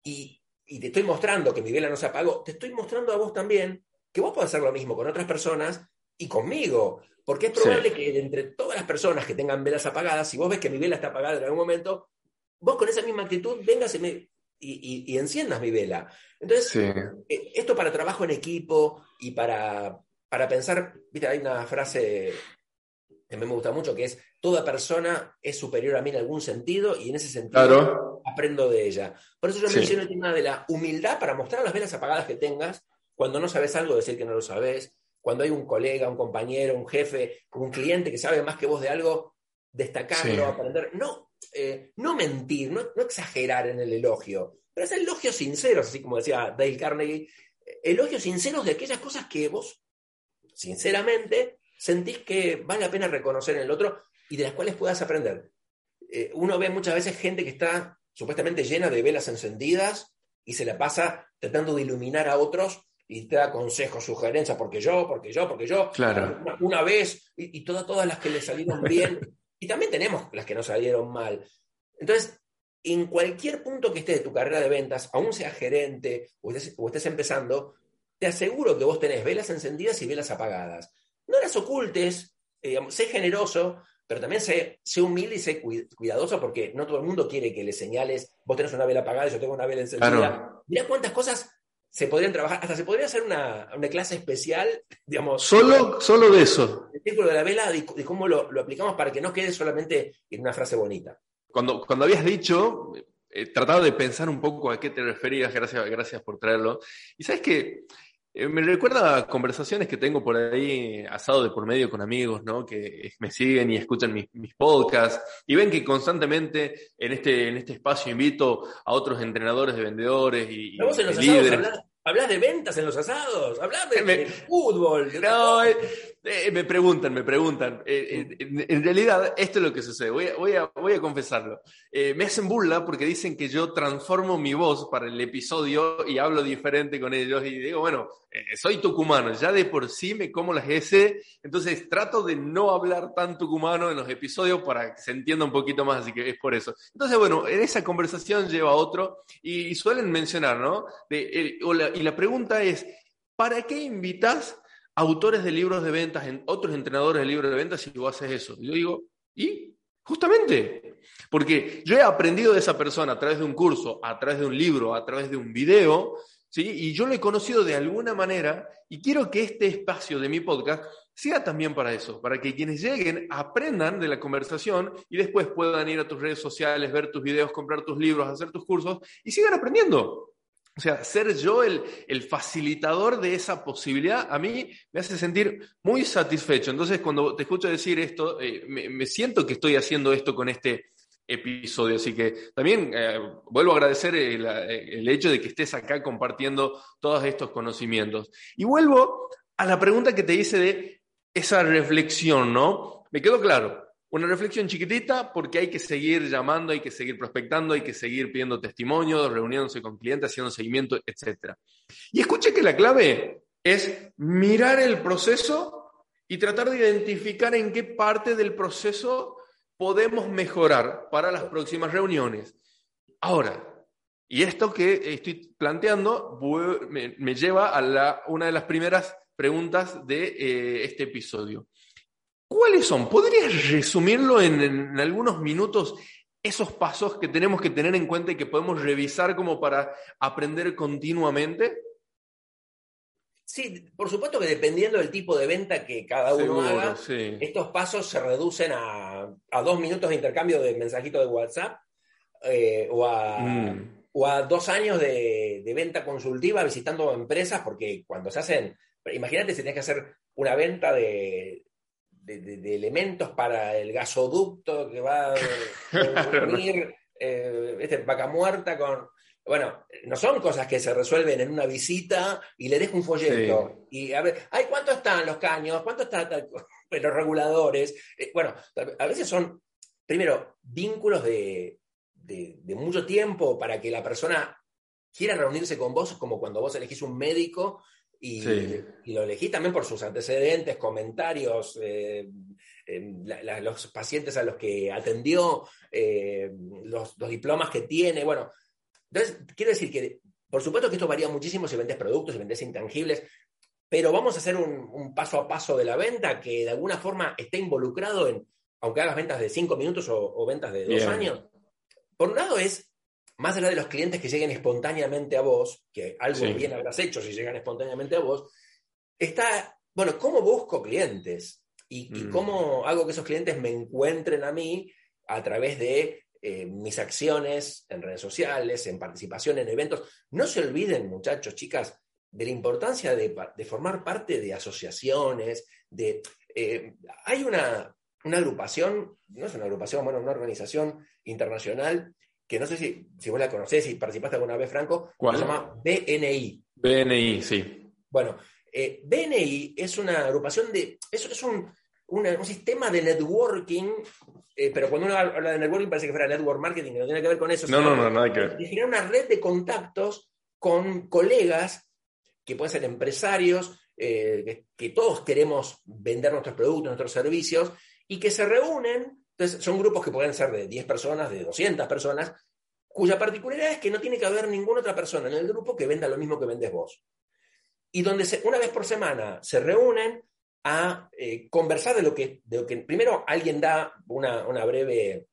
y, te estoy mostrando que mi vela no se apagó, te estoy mostrando a vos también que vos podés hacer lo mismo con otras personas y conmigo. Porque es probable que entre todas las personas que tengan velas apagadas, si vos ves que mi vela está apagada en algún momento, vos con esa misma actitud vengas y, enciendas mi vela. Entonces, eh, esto para trabajo en equipo y para, para pensar, viste, hay una frase que a mí me gusta mucho, que es toda persona es superior a mí en algún sentido y en ese sentido aprendo de ella. Por eso yo menciono el tema de la humildad para mostrar las velas apagadas que tengas, cuando no sabes algo, decir que no lo sabes, cuando hay un colega, un compañero, un jefe, un cliente que sabe más que vos de algo, destacarlo, aprender. No, eh, no mentir, no, exagerar en el elogio, pero es elogios sinceros, así como decía Dale Carnegie, elogios sinceros de aquellas cosas que vos, sinceramente, sentís que vale la pena reconocer en el otro y de las cuales puedas aprender. Eh, uno ve muchas veces gente que está supuestamente llena de velas encendidas y se la pasa tratando de iluminar a otros y te da consejos, sugerencias, porque yo, porque yo, porque yo, claro. una, vez, y, todas, todas las que le salieron bien, y también tenemos las que no salieron mal. Entonces, en cualquier punto que estés de tu carrera de ventas, aún seas gerente o estés, o estés empezando, te aseguro que vos tenés velas encendidas y velas apagadas no las ocultes, eh, sé generoso, pero también sé, sé, humilde y sé cuidadoso porque no todo el mundo quiere que le señales, vos tenés una vela apagada y yo tengo una vela encendida. Mira cuántas cosas se podrían trabajar, hasta se podría hacer una, clase especial, digamos. Solo, solo de eso. El círculo de la vela y, cómo lo, aplicamos para que no quede solamente en una frase bonita. Cuando, cuando habías dicho, he tratado de pensar un poco a qué te referías, gracias, gracias por traerlo. Y sabes que eh, me recuerda a conversaciones que tengo por ahí asado de por medio con amigos, ¿no? Que me siguen y escuchan mis, podcasts y ven que constantemente en este, en este espacio invito a otros entrenadores de vendedores y, líderes. Hablas de ventas en los asados, hablas de, fútbol. no, eh, eh, me preguntan, me preguntan. Eh, en, realidad, esto es lo que sucede. Voy a, voy a, voy a confesarlo. me hacen burla porque dicen que yo transformo mi voz para el episodio y hablo diferente con ellos. Y digo, bueno, soy tucumano, ya de por sí me como las S, entonces trato de no hablar tan tucumano en los episodios para que se entienda un poquito más, así que es por eso. Entonces, bueno, en esa conversación lleva otro y, suelen mencionar, ¿no? De, y la pregunta es, ¿para qué invitas autores de libros de ventas, otros entrenadores de libros de ventas si tú haces eso? Yo digo, ¿y? Justamente, porque yo he aprendido de esa persona a través de un curso, a través de un libro, a través de un video, ¿sí? Y yo lo he conocido de alguna manera y quiero que este espacio de mi podcast sea también para eso, para que quienes lleguen aprendan de la conversación y después puedan ir a tus redes sociales, ver tus videos, comprar tus libros, hacer tus cursos y sigan aprendiendo. O sea, ser yo el, facilitador de esa posibilidad a mí me hace sentir muy satisfecho. Entonces, cuando te escucho decir esto, eh, me, siento que estoy haciendo esto con este episodio. Así que también eh, vuelvo a agradecer el, el, hecho de que estés acá compartiendo todos estos conocimientos. Y vuelvo a la pregunta que te hice de esa reflexión, ¿no? Me quedó claro. Una reflexión chiquitita porque hay que seguir llamando, hay que seguir prospectando, hay que seguir pidiendo testimonios, reuniéndose con clientes, haciendo seguimiento, etc. Y escuche que la clave es mirar el proceso y tratar de identificar en qué parte del proceso podemos mejorar para las próximas reuniones. Ahora, y esto que estoy planteando me, lleva a una de las primeras preguntas de eh, este episodio. ¿Cuáles son? ¿Podrías resumirlo en, algunos minutos esos pasos que tenemos que tener en cuenta y que podemos revisar como para aprender continuamente? Sí, por supuesto que dependiendo del tipo de venta que cada uno haga, estos pasos se reducen a, dos minutos de intercambio de mensajitos de WhatsApp eh, o, a, mm. o, a, dos años de, de, venta consultiva visitando empresas, porque cuando se hacen, imagínate si tienes que hacer una venta de, de, elementos para el gasoducto que va a unir eh, este, vaca muerta con... Bueno, no son cosas que se resuelven en una visita y le dejo un folleto. Y a ver, ay, ¿cuánto están los caños? ¿Cuánto están los reguladores? Eh, bueno, a veces son, primero, vínculos de, de, mucho tiempo para que la persona quiera reunirse con vos, como cuando vos elegís un médico y, lo elegí también por sus antecedentes, comentarios, eh, los pacientes a los que atendió, eh, los, diplomas que tiene. Bueno, entonces, quiero decir que, por supuesto que esto varía muchísimo si vendes productos, si vendes intangibles, pero vamos a hacer un, paso a paso de la venta que de alguna forma esté involucrado en, aunque hagas ventas de cinco minutos o, ventas de dos años. Por un lado es más allá de los clientes que lleguen espontáneamente a vos, que algo bien habrás hecho si llegan espontáneamente a vos, está, bueno, ¿cómo busco clientes? Y, mm. cómo hago que esos clientes me encuentren a mí a través de eh, mis acciones en redes sociales, en participación en eventos. No se olviden, muchachos, chicas, de la importancia de, formar parte de asociaciones, de... Eh, hay una, una agrupación, no es una agrupación, bueno, una organización internacional que no sé si, si vos la conocés, si participaste alguna vez, Franco, se llama BNI. BNI, sí. Bueno, eh, BNI es una agrupación de. Es, es un, un, sistema de networking, eh, pero cuando uno habla de networking parece que fuera network marketing, que no tiene que ver con eso. No, no, no, nada que ver. De generar una red de contactos con colegas que pueden ser empresarios, eh, que, todos queremos vender nuestros productos, nuestros servicios, y que se reúnen entonces, son grupos que pueden ser de 10 personas, de 200 personas, cuya particularidad es que no tiene que haber ninguna otra persona en el grupo que venda lo mismo que vendes vos. Y donde una vez por semana se reúnen a eh, conversar de lo, que, de que primero alguien da una, breve,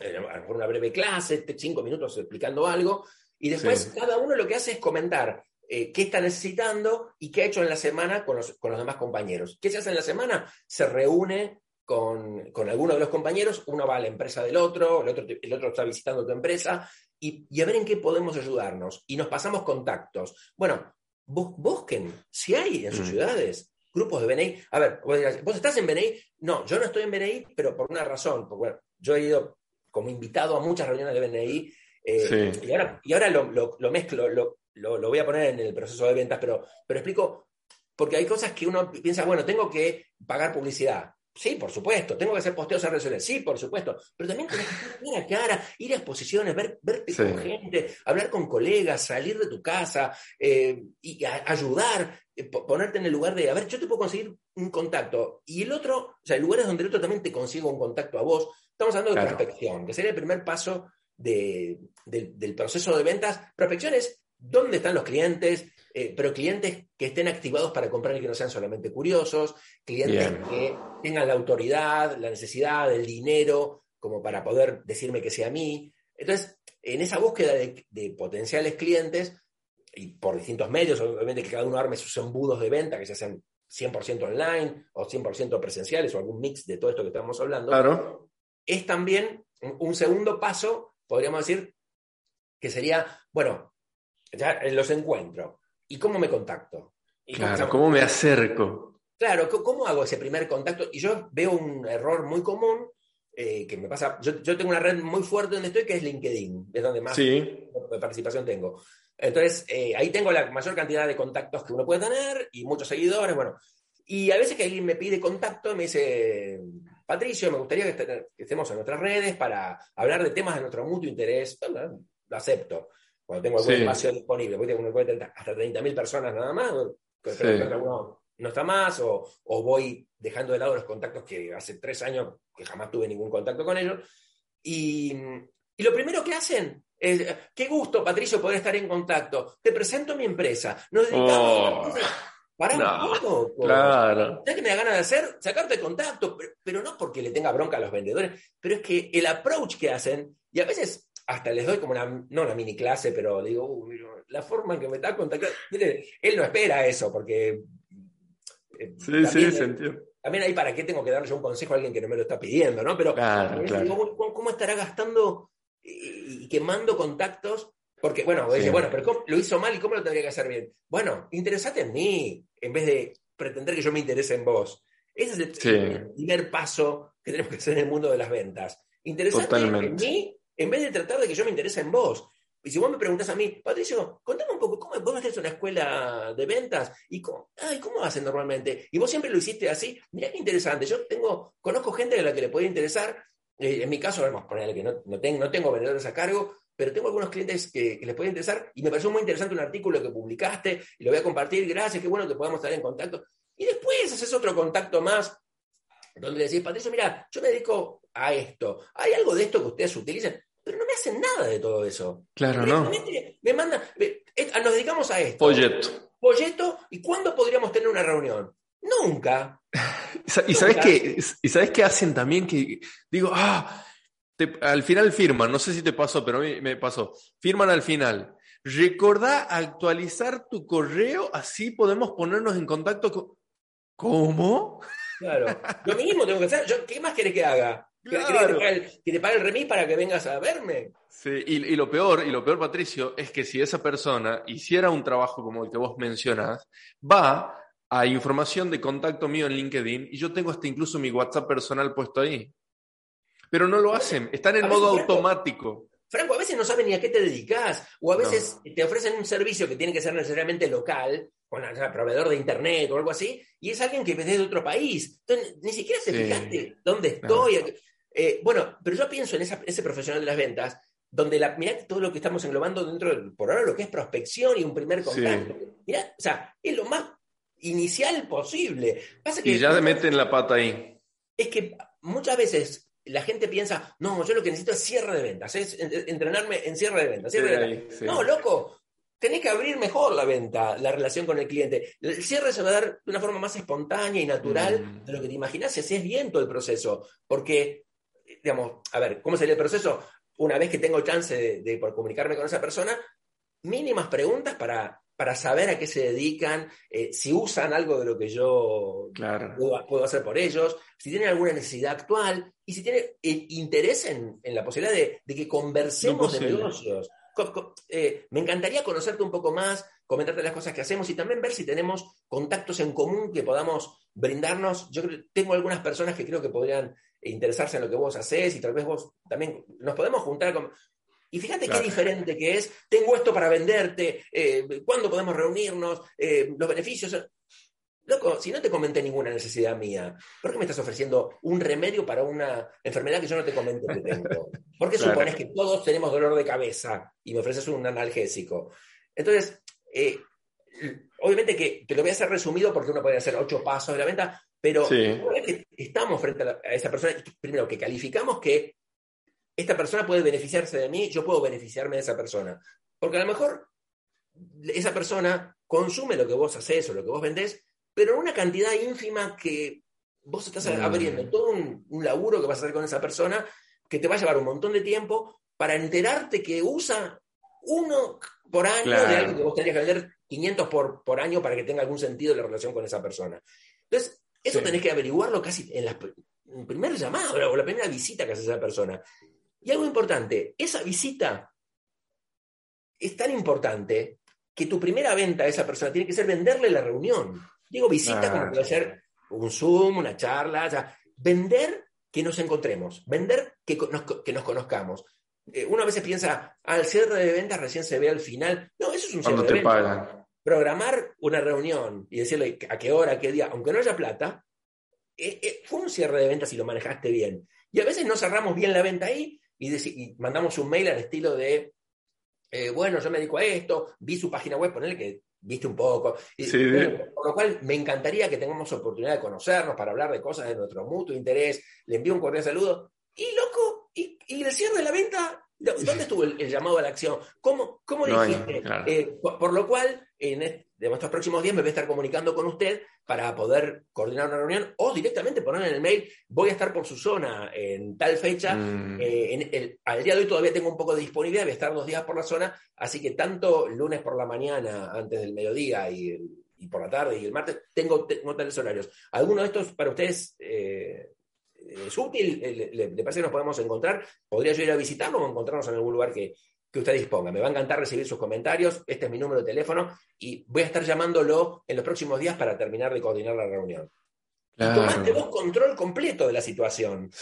eh, una breve clase, cinco minutos explicando algo, y después cada uno lo que hace es comentar eh, qué está necesitando y qué ha hecho en la semana con los, con los demás compañeros. ¿Qué se hace en la semana? Se reúne con, con, alguno de los compañeros, uno va a la empresa del otro, el otro, el otro está visitando tu empresa, y, y, a ver en qué podemos ayudarnos. Y nos pasamos contactos. Bueno, busquen, si hay en sus mm. ciudades grupos de BNI. A ver, vos, estás en BNI? No, yo no estoy en BNI, pero por una razón. Porque, bueno, yo he ido como invitado a muchas reuniones de BNI, eh, y ahora, y ahora lo, lo, lo mezclo, lo, lo, voy a poner en el proceso de ventas, pero, pero explico, porque hay cosas que uno piensa, bueno, tengo que pagar publicidad. Sí, por supuesto. Tengo que hacer posteos en redes sociales. Sí, por supuesto. Pero también tenés que ir a cara, ir a exposiciones, ver, verte con gente, hablar con colegas, salir de tu casa eh, y ayudar, eh, ponerte en el lugar de, a ver, yo te puedo conseguir un contacto. Y el otro, o sea, lugares donde el otro también te consiga un contacto a vos. Estamos hablando de prospección, que sería el primer paso del, del proceso de ventas. Prospección es dónde están los clientes, eh, pero clientes que estén activados para comprar y que no sean solamente curiosos, clientes que tengan la autoridad, la necesidad, el dinero, como para poder decirme que sea a mí. Entonces, en esa búsqueda de, potenciales clientes, y por distintos medios, obviamente que cada uno arme sus embudos de venta, que se hacen 100% online o 100% presenciales o algún mix de todo esto que estamos hablando, claro. es también un segundo paso, podríamos decir, que sería, bueno, ya los encuentro. ¿Y cómo me contacto? claro, ¿cómo me acerco? Claro, ¿cómo hago ese primer contacto? Y yo veo un error muy común eh, que me pasa. Yo, tengo una red muy fuerte donde estoy, que es LinkedIn, es donde más participación tengo. Entonces, eh, ahí tengo la mayor cantidad de contactos que uno puede tener y muchos seguidores, bueno. Y a veces que alguien me pide contacto, me dice, Patricio, me gustaría que, estemos en nuestras redes para hablar de temas de nuestro mutuo interés. lo acepto cuando tengo algún espacio disponible, puede tener hasta 30.000 personas nada más, pero alguno no está más, o, voy dejando de lado los contactos que hace tres años que jamás tuve ningún contacto con ellos. Y, lo primero que hacen es, qué gusto, Patricio, poder estar en contacto. Te presento mi empresa. Nos dedicamos... Oh. Para un poco. Claro. ¿Sabes qué me da ganas de hacer? Sacarte contacto, pero, no porque le tenga bronca a los vendedores, pero es que el approach que hacen, y a veces hasta les doy como una, no una mini clase, pero digo, la forma en que me está contactando, él no espera eso, porque... Eh, sí, sí, se entiende. También ahí para qué tengo que darle yo un consejo a alguien que no me lo está pidiendo, ¿no? Pero ¿cómo, estará gastando y quemando contactos porque, bueno, bueno, pero lo hizo mal y cómo lo tendría que hacer bien. Bueno, interesate en mí, en vez de pretender que yo me interese en vos. Ese es el, primer paso que tenemos que hacer en el mundo de las ventas. Interesate en mí, en vez de tratar de que yo me interese en vos. Y si vos me preguntas a mí, Patricio, contame un poco, ¿cómo vos haces una escuela de ventas? ¿Y cómo, ay, ¿cómo hacen normalmente? Y vos siempre lo hiciste así. Mirá qué interesante. Yo tengo, conozco gente a la que le puede interesar. Eh, en mi caso, vamos a ponerle que no, no tengo vendedores a cargo, pero tengo algunos clientes que, les puede interesar y me pareció muy interesante un artículo que publicaste y lo voy a compartir. Gracias, qué bueno que podamos estar en contacto. Y después haces otro contacto más donde le decís, Patricio, mira, yo me dedico a esto. Hay algo de esto que ustedes utilizan, pero no me hacen nada de todo eso. Claro, ¿no? Me mandan, nos dedicamos a esto. Folleto. Folleto, ¿y cuándo podríamos tener una reunión? Nunca. ¿Y sabes qué? ¿Y sabes qué hacen también? Que digo, ah, al final firman, no sé si te pasó, pero a mí me pasó. Firman al final. Recordá actualizar tu correo, así podemos ponernos en contacto con. ¿Cómo? Claro. Lo mismo tengo que hacer. ¿Qué más querés que haga? Que, te pague el remis para que vengas a verme? Sí, y, y, lo peor, y lo peor, Patricio, es que si esa persona hiciera un trabajo como el que vos mencionás, va a información de contacto mío en LinkedIn y yo tengo hasta incluso mi WhatsApp personal puesto ahí. Pero no lo hacen, están en modo automático. Franco, a veces no saben ni a qué te dedicas, o a veces te ofrecen un servicio que tiene que ser necesariamente local, con un proveedor de internet o algo así, y es alguien que viene de otro país. Entonces, ni siquiera se fijaste dónde estoy. Eh, bueno, pero yo pienso en ese profesional de las ventas, donde la, mirá todo lo que estamos englobando dentro, de, por ahora, lo que es prospección y un primer contacto. Mirá, o sea, es lo más inicial posible. y ya meten la pata ahí. Es que muchas veces la gente piensa, no, yo lo que necesito es cierre de ventas, es entrenarme en cierre de ventas. No, loco, tenés que abrir mejor la venta, la relación con el cliente. El cierre se va a dar de una forma más espontánea y natural mm. de lo que te imaginas si haces bien todo el proceso. Porque, digamos, a ver, ¿cómo sería el proceso? Una vez que tengo chance de, de comunicarme con esa persona, mínimas preguntas para para saber a qué se dedican, eh, si usan algo de lo que yo puedo, hacer por ellos, si tienen alguna necesidad actual y si tienen eh, interés en, la posibilidad de, que conversemos de negocios. Eh, me encantaría conocerte un poco más, comentarte las cosas que hacemos y también ver si tenemos contactos en común que podamos brindarnos. Yo tengo algunas personas que creo que podrían interesarse en lo que vos haces y tal vez vos también nos podemos juntar con, y fíjate qué diferente que es, tengo esto para venderte, eh, ¿cuándo podemos reunirnos? Eh, los beneficios. Loco, si no te comenté ninguna necesidad mía, ¿por qué me estás ofreciendo un remedio para una enfermedad que yo no te comenté que tengo? ¿Por qué supones que todos tenemos dolor de cabeza y me ofreces un analgésico? Entonces, eh, obviamente que te lo voy a hacer resumido porque uno puede hacer ocho pasos de la venta, pero una vez que estamos frente a, a esa persona, primero que calificamos que esta persona puede beneficiarse de mí, yo puedo beneficiarme de esa persona. Porque a lo mejor esa persona consume lo que vos haces o lo que vos vendés, pero en una cantidad ínfima que vos estás mm. abriendo todo un, laburo que vas a hacer con esa persona que te va a llevar un montón de tiempo para enterarte que usa uno por año de algo que vos tendrías que vender 500 por, por año para que tenga algún sentido la relación con esa persona. Entonces, eso tenés que averiguarlo casi en la, primera llamada o la primera visita que hace esa persona. Y algo importante, esa visita es tan importante que tu primera venta a esa persona tiene que ser venderle la reunión. Digo visita como puede ser un Zoom, una charla, o vender que nos encontremos, vender que nos, que nos conozcamos. Eh, uno a veces piensa, al ah, cierre de ventas recién se ve al final. No, eso es un cierre de ventas. Programar una reunión y decirle a qué hora, a qué día, aunque no haya plata, eh, eh, fue un cierre de ventas si lo manejaste bien. Y a veces no cerramos bien la venta ahí y, mandamos un mail al estilo de, eh, bueno, yo me dedico a esto, vi su página web, ponele que viste un poco. por lo cual me encantaría que tengamos oportunidad de conocernos para hablar de cosas de nuestro mutuo interés. Le envío un cordial saludo. Y loco, y, el cierre de la venta ¿Dónde estuvo el, llamado a la acción? ¿Cómo, cómo dijiste? Eh, por, lo cual, en de estos próximos días me voy a estar comunicando con usted para poder coordinar una reunión o directamente poner en el mail, voy a estar por su zona en tal fecha. Mm. Eh, al día de hoy todavía tengo un poco de disponibilidad, voy a estar dos días por la zona, así que tanto lunes por la mañana, antes del mediodía y, por la tarde y el martes, tengo, tengo tales horarios. ¿Alguno de estos para ustedes eh, es útil? ¿Le, parece que nos podemos encontrar? ¿Podría yo ir a visitarlo o encontrarnos en algún lugar que, que usted disponga. Me va a encantar recibir sus comentarios. Este es mi número de teléfono y voy a estar llamándolo en los próximos días para terminar de coordinar la reunión. Claro. Tomaste vos control completo de la situación.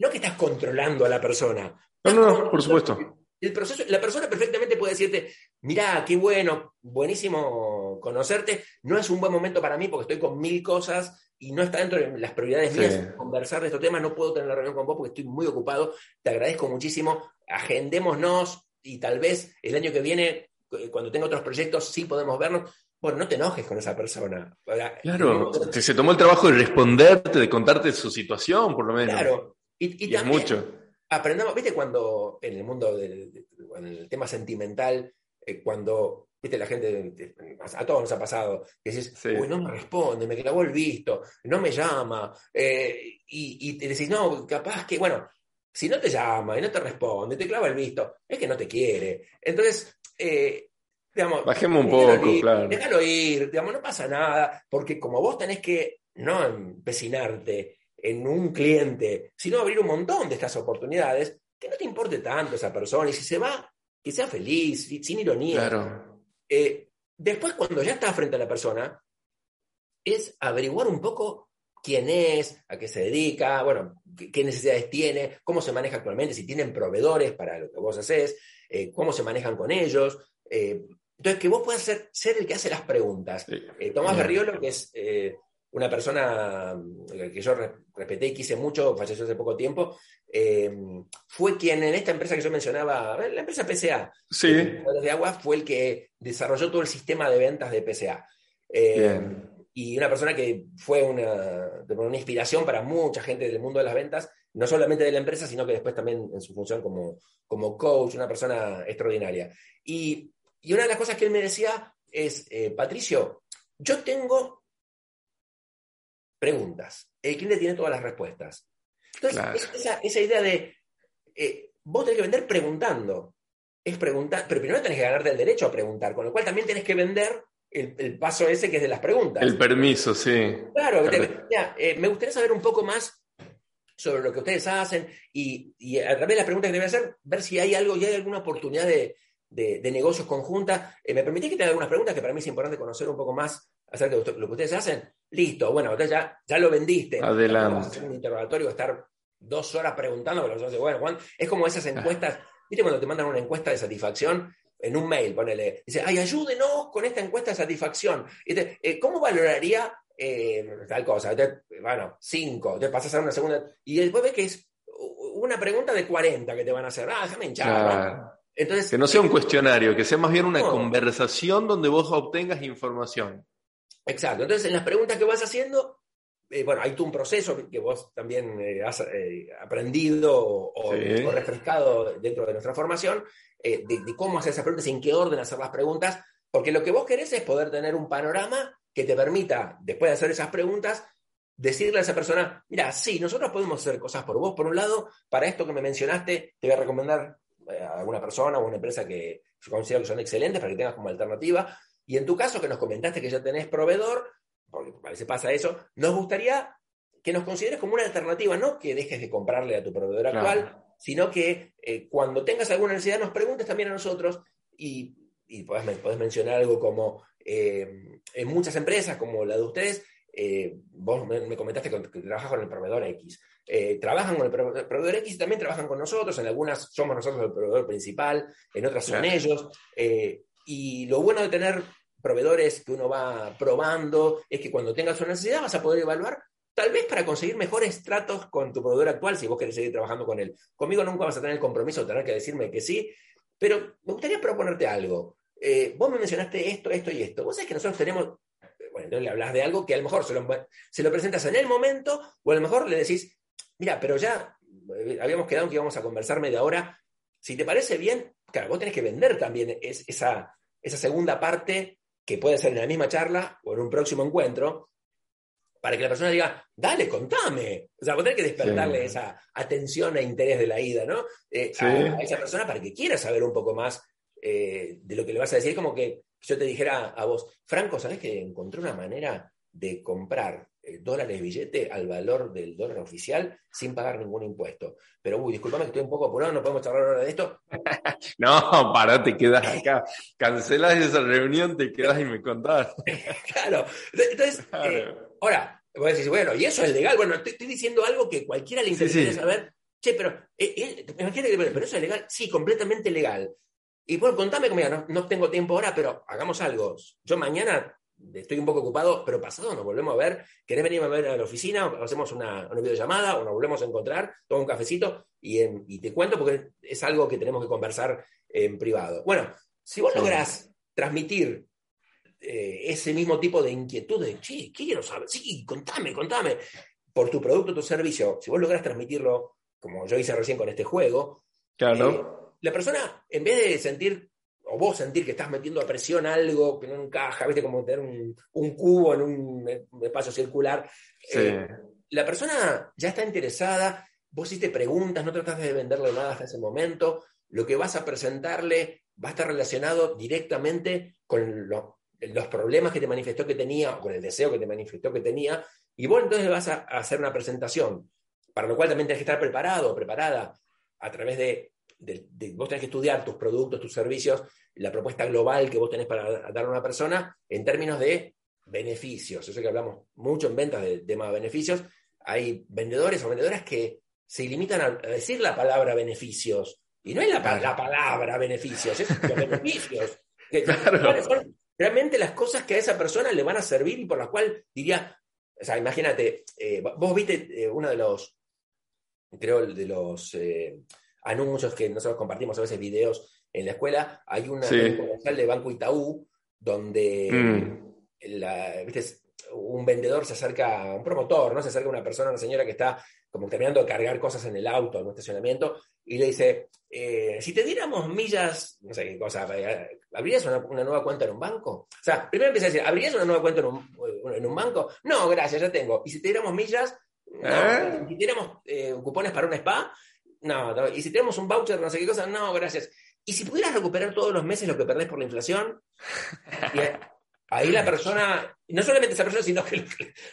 No, que estás controlando a la persona. No, no, por supuesto. El proceso, la persona perfectamente puede decirte, mirá, qué bueno, buenísimo conocerte. No es un buen momento para mí porque estoy con mil cosas y no está dentro de las prioridades mías conversar de estos temas. No puedo tener la reunión con vos porque estoy muy ocupado. Te agradezco muchísimo. Agendémonos y tal vez el año que viene, eh, cuando tenga otros proyectos, sí podemos vernos. Bueno, no te enojes con esa persona. Claro, se tomó el trabajo de responderte, de contarte su situación, por lo menos. Claro, y, también mucho. aprendamos, viste, cuando en el mundo del el tema sentimental, eh, cuando viste la gente, a todos nos ha pasado, que dices, uy, no me responde, me clavó el visto, no me llama, eh, y, y, te decís, no, capaz que, bueno, si no te llama y no te responde, te clava el visto, es que no te quiere. Entonces, eh, digamos. Bajemos un poco, claro. Déjalo ir, digamos, no pasa nada, porque como vos tenés que no empecinarte en un cliente, sino abrir un montón de estas oportunidades, que no te importe tanto esa persona, y si se va, que sea feliz, sin ironía. Claro. Eh, después, cuando ya estás frente a la persona, es averiguar un poco quién es, a qué se dedica, bueno, qué, necesidades tiene, cómo se maneja actualmente, si tienen proveedores para lo que vos haces, eh, cómo se manejan con ellos. Eh, entonces, que vos puedas ser, ser, el que hace las preguntas. Eh, Tomás Berriolo, que es una persona que yo respeté y quise mucho, falleció hace poco tiempo, fue quien en esta empresa que yo mencionaba, la empresa PCA, de agua, fue el que desarrolló todo el sistema de ventas de PCA y una persona que fue una, una, inspiración para mucha gente del mundo de las ventas, no solamente de la empresa, sino que después también en su función como, como coach, una persona extraordinaria. Y, y, una de las cosas que él me decía es, eh, Patricio, yo tengo preguntas, el cliente tiene todas las respuestas. Entonces, esa, esa, idea de, eh, vos tenés que vender preguntando, es preguntar, pero primero tenés que ganarte el derecho a preguntar, con lo cual también tenés que vender el, paso ese que es de las preguntas. El permiso, sí. Claro, eh, me gustaría saber un poco más sobre lo que ustedes hacen y, a través de las preguntas que deben hacer, ver si hay algo, y hay alguna oportunidad de, negocios conjunta. Eh, ¿Me permitís que te haga algunas preguntas que para mí es importante conocer un poco más acerca de lo que ustedes hacen? Listo, bueno, ustedes ya, ya lo vendiste. Adelante. hacer un interrogatorio, estar dos horas preguntando, pero bueno, Juan, es como esas encuestas, ¿viste cuando te mandan una encuesta de satisfacción? En un mail, ponele, dice, ay, ayúdenos con esta encuesta de satisfacción. Eh, ¿Cómo valoraría eh, tal cosa? bueno, cinco, te pasas a una segunda, y después ves que es una pregunta de 40 que te van a hacer, ah, déjame hinchar. Entonces, que no sea un cuestionario, que sea más bien una conversación donde vos obtengas información. Exacto. Entonces, en las preguntas que vas haciendo, eh, bueno, hay tú un proceso que vos también has aprendido o, refrescado dentro de nuestra formación, eh, de, cómo hacer esas preguntas en qué orden hacer las preguntas, porque lo que vos querés es poder tener un panorama que te permita, después de hacer esas preguntas, decirle a esa persona, mira, sí, nosotros podemos hacer cosas por vos. Por un lado, para esto que me mencionaste, te voy a recomendar eh, a alguna persona o una empresa que yo considero que son excelentes para que tengas como alternativa. Y en tu caso, que nos comentaste que ya tenés proveedor, porque a veces pasa eso, nos gustaría que nos consideres como una alternativa, no que dejes de comprarle a tu proveedor actual, sino que eh, cuando tengas alguna necesidad nos preguntes también a nosotros y, y podés, mencionar algo como eh, en muchas empresas como la de ustedes, eh, vos me, comentaste que, trabajas con el proveedor X. trabajan con el proveedor X y también trabajan con nosotros, en algunas somos nosotros el proveedor principal, en otras son ellos. y lo bueno de tener proveedores que uno va probando es que cuando tengas una necesidad vas a poder evaluar Tal vez para conseguir mejores tratos con tu proveedor actual, si vos querés seguir trabajando con él. Conmigo nunca vas a tener el compromiso de tener que decirme que sí, pero me gustaría proponerte algo. eh, vos me mencionaste esto, esto y esto. Vos sabés que nosotros tenemos, bueno, entonces le hablas de algo que a lo mejor se lo, se lo presentas en el momento, o a lo mejor le decís, mira, pero ya eh, habíamos quedado que íbamos a conversar media hora. Si te parece bien, claro, vos tenés que vender también esa, esa segunda parte que puede ser en la misma charla o en un próximo encuentro, para que la persona diga, dale, contame. O sea, vos tenés que despertarle esa atención e interés de la ida, ¿no? Eh, a, esa persona para que quiera saber un poco más eh, de lo que le vas a decir. Como que yo te dijera a vos, Franco, ¿sabés que encontré una manera de comprar dólares billete al valor del dólar oficial sin pagar ningún impuesto. Pero, uy, disculpame que estoy un poco apurado, no podemos charlar ahora de esto. no, para, te quedas acá. Cancelas esa reunión, te quedas y me contás. claro. Entonces, eh, ahora, voy a decir, bueno, ¿y eso es legal? Bueno, estoy, diciendo algo que cualquiera le interesa saber. Che, pero, eh, imagínate pero eso es legal. Sí, completamente legal. Y bueno, contame, mira, no, no tengo tiempo ahora, pero hagamos algo. Yo mañana estoy un poco ocupado, pero pasado nos volvemos a ver, querés venir a ver a la oficina, o hacemos una, videollamada, o nos volvemos a encontrar, tomo un cafecito y, te cuento porque es algo que tenemos que conversar en privado. Bueno, si vos lográs transmitir eh, ese mismo tipo de inquietud de, ¿qué quiero saber? Sí, contame, contame, por tu producto, tu servicio, si vos lográs transmitirlo, como yo hice recién con este juego, claro. Eh, la persona, en vez de sentir o vos sentir que estás metiendo a presión algo que no encaja, ¿viste? Como tener un, cubo en un, espacio circular. Eh, la persona ya está interesada, vos hiciste preguntas, no tratas de venderle nada hasta ese momento, lo que vas a presentarle va a estar relacionado directamente con los problemas que te manifestó que tenía, o con el deseo que te manifestó que tenía, y vos entonces vas a, a hacer una presentación, para lo cual también tienes que estar preparado preparada a través de vos tenés que estudiar tus productos, tus servicios, la propuesta global que vos tenés para dar a una persona en términos de beneficios. Eso que hablamos mucho en ventas del tema de beneficios. Hay vendedores o vendedoras que se limitan a decir la palabra beneficios. Y no es la, palabra beneficios, es los beneficios. Son realmente las cosas que a esa persona le van a servir y por las cuales diría, o sea, imagínate, eh, vos viste eh, uno de los, creo, de los eh, anuncios que nosotros compartimos a veces videos en la escuela, hay una comercial de Banco Itaú donde mm. un vendedor se acerca, un promotor, ¿no? Se acerca a una persona, una señora que está como terminando de cargar cosas en el auto, en un estacionamiento, y le dice, eh, si te diéramos millas, no sé qué cosa, eh, ¿abrirías una, nueva cuenta en un banco? O sea, primero empieza a decir, ¿abrirías una nueva cuenta en un, en un banco? No, gracias, ya tengo. ¿Y si te diéramos millas? No. ¿Eh? Si te diéramos cupones para un spa? No, y si tenemos un voucher, no sé qué cosa, no, gracias. Y si pudieras recuperar todos los meses lo que perdés por la inflación, ahí la persona, no solamente esa persona, sino que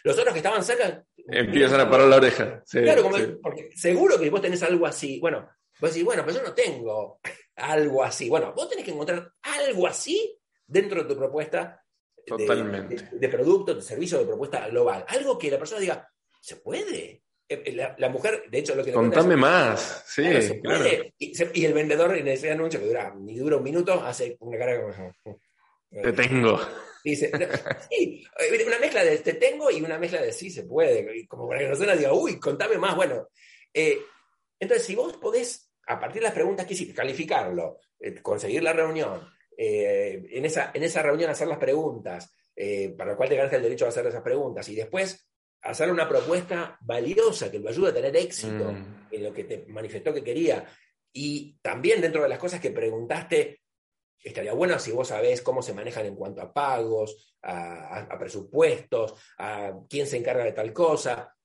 los otros que estaban cerca. Empiezan a parar la oreja. claro, porque seguro que vos tenés algo así. Bueno, vos decís, bueno, pues yo no tengo algo así. Bueno, vos tenés que encontrar algo así dentro de tu propuesta Totalmente. De, de, producto, de servicio, de propuesta global. Algo que la persona diga, ¿se puede? Eh, eh, la, mujer, de hecho, lo que... Contame más, sí, claro. Y, el vendedor en ese anuncio, que dura, ni dura un minuto, hace una cara como... Te tengo. Dice, sí, eh, una mezcla de te tengo y una mezcla de sí se puede, como para que la persona diga, uy, contame más, bueno. entonces, si vos podés, a partir de las preguntas que hiciste, calificarlo, conseguir la reunión, en, esa, en esa reunión hacer las preguntas, para lo cual te ganas el derecho a hacer esas preguntas, y después hacer una propuesta valiosa que lo ayude a tener éxito mm. en lo que te manifestó que quería. Y también dentro de las cosas que preguntaste, estaría bueno si vos sabés cómo se manejan en cuanto a pagos, a, presupuestos, a quién se encarga de tal cosa.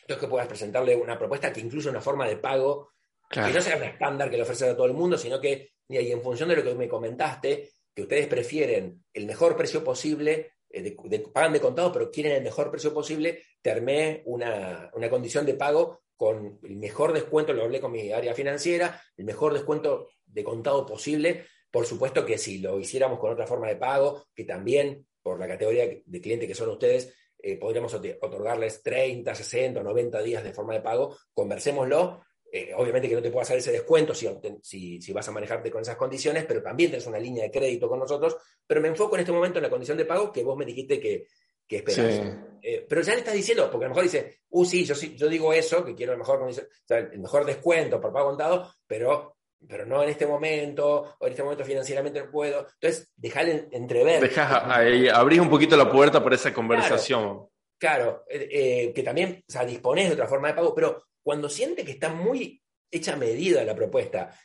Entonces que puedas presentarle una propuesta que incluya una forma de pago que no sea un estándar que le ofreces a todo el mundo, sino que, y en función de lo que me comentaste, que ustedes prefieren el mejor precio posible eh, pagan de contado, pero quieren el mejor precio posible, termé una, una condición de pago con el mejor descuento, lo hablé con mi área financiera, el mejor descuento de contado posible. Por supuesto que si lo hiciéramos con otra forma de pago, que también por la categoría de cliente que son ustedes, eh, podríamos otorgarles 30, 60, 90 días de forma de pago, conversémoslo eh, obviamente que no te puedo hacer ese descuento si, si, vas a manejarte con esas condiciones, pero también tienes una línea de crédito con nosotros. Pero me enfoco en este momento en la condición de pago que vos me dijiste que, que esperas. Eh, pero ya le estás diciendo, porque a lo mejor dice, uh, sí, yo, yo digo eso, que quiero el mejor, el mejor descuento por pago contado, pero pero no en este momento, o en este momento financieramente no puedo. Entonces, dejar entrever. Ahí, abrís un poquito la puerta para esa conversación. Claro, eh, eh, que también, o sea, disponés de otra forma de pago, pero cuando siente que está muy hecha medida la propuesta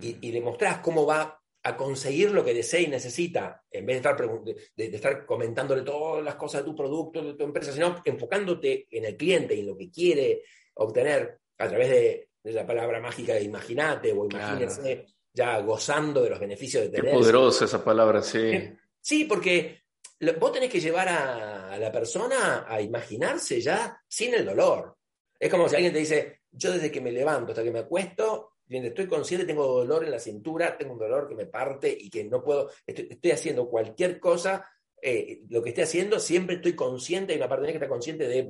y, mm. y demostrás cómo va a conseguir lo que desea y necesita, en vez de estar, de, estar comentándole todas las cosas de tu producto, de tu empresa, sino enfocándote en el cliente y en lo que quiere obtener a través de, la palabra mágica de imaginate o imagínese, ya gozando de los beneficios de tener. Qué poderosa esa palabra, sí. Eh, sí, porque vos tenés que llevar a, a la persona a imaginarse ya sin el dolor. Es como si alguien te dice, yo desde que me levanto hasta que me acuesto, estoy consciente, tengo dolor en la cintura, tengo un dolor que me parte y que no puedo, estoy, haciendo cualquier cosa, eh, lo que esté haciendo, siempre estoy consciente, hay una parte de mí que está consciente de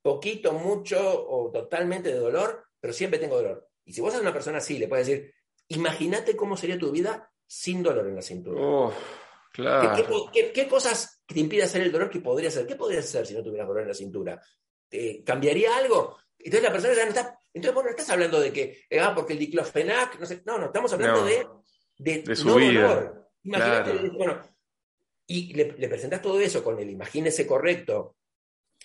poquito, mucho o totalmente de dolor, pero siempre tengo dolor. Y si vos sos una persona así, le puedes decir, imagínate cómo sería tu vida sin dolor en la cintura. claro. ¿Qué, cosas te impide hacer el dolor que podría hacer? ¿Qué podrías hacer si no tuvieras dolor en la cintura? ¿Cambiaría algo? Entonces la persona ya no está. Entonces vos no estás hablando de que, eh, ah, porque el diclofenac, no sé, no, no, estamos hablando de, de, su vida. Imagínate, bueno, y le, le presentás todo eso con el imagínese correcto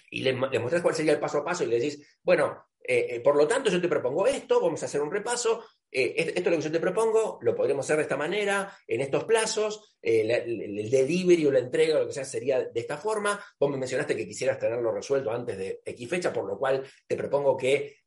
y le, le mostrás cuál sería el paso a paso y le decís, bueno, eh, eh, por lo tanto, yo te propongo esto, vamos a hacer un repaso. Eh, esto es lo que yo te propongo, lo podremos hacer de esta manera, en estos plazos, el, delivery o la entrega, lo que sea, sería de esta forma. Vos me mencionaste que quisieras tenerlo resuelto antes de X fecha, por lo cual te propongo que,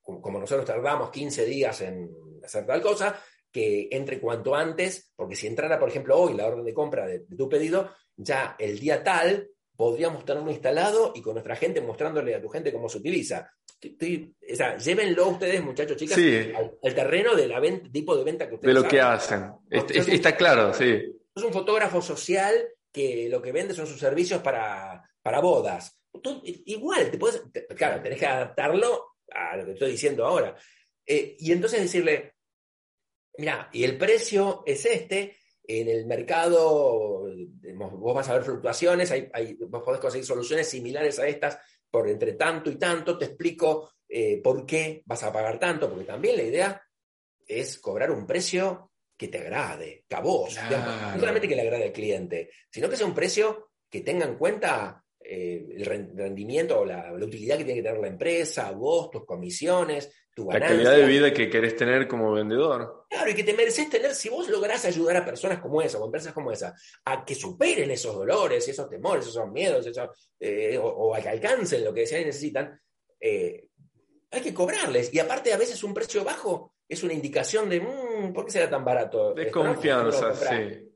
como nosotros tardamos 15 días en hacer tal cosa, que entre cuanto antes, porque si entrara, por ejemplo, hoy la orden de compra de tu pedido, ya el día tal podríamos tenerlo instalado y con nuestra gente mostrándole a tu gente cómo se utiliza. o sea, llévenlo ustedes, muchachos, chicas, al, terreno de la tipo de venta que ustedes De lo que hacen. está, claro, sí. Es un fotógrafo social que lo que vende son sus servicios para, para bodas. igual, te puedes, claro, tenés que adaptarlo a lo que estoy diciendo ahora. Eh, y entonces decirle, mira, y el precio es este, en el mercado vos vas a ver fluctuaciones, hay, vos podés conseguir soluciones similares a estas por entre tanto y tanto, te explico eh, por qué vas a pagar tanto, porque también la idea es cobrar un precio que te agrade, que a vos, no solamente que le agrade al cliente, sino que sea un precio que tenga en cuenta eh, el rendimiento o la, utilidad que tiene que tener la empresa, vos, tus comisiones, tu ganancia. La calidad de vida que querés tener como vendedor. Claro, y que te mereces tener, si vos lográs ayudar a personas como esa, o empresas como esa, a que superen esos dolores, esos temores, esos miedos, eh, o, a que alcancen lo que desean y necesitan, eh, hay que cobrarles. Y aparte, a veces un precio bajo es una indicación de, mmm, ¿por qué será tan barato? De confianza, sí.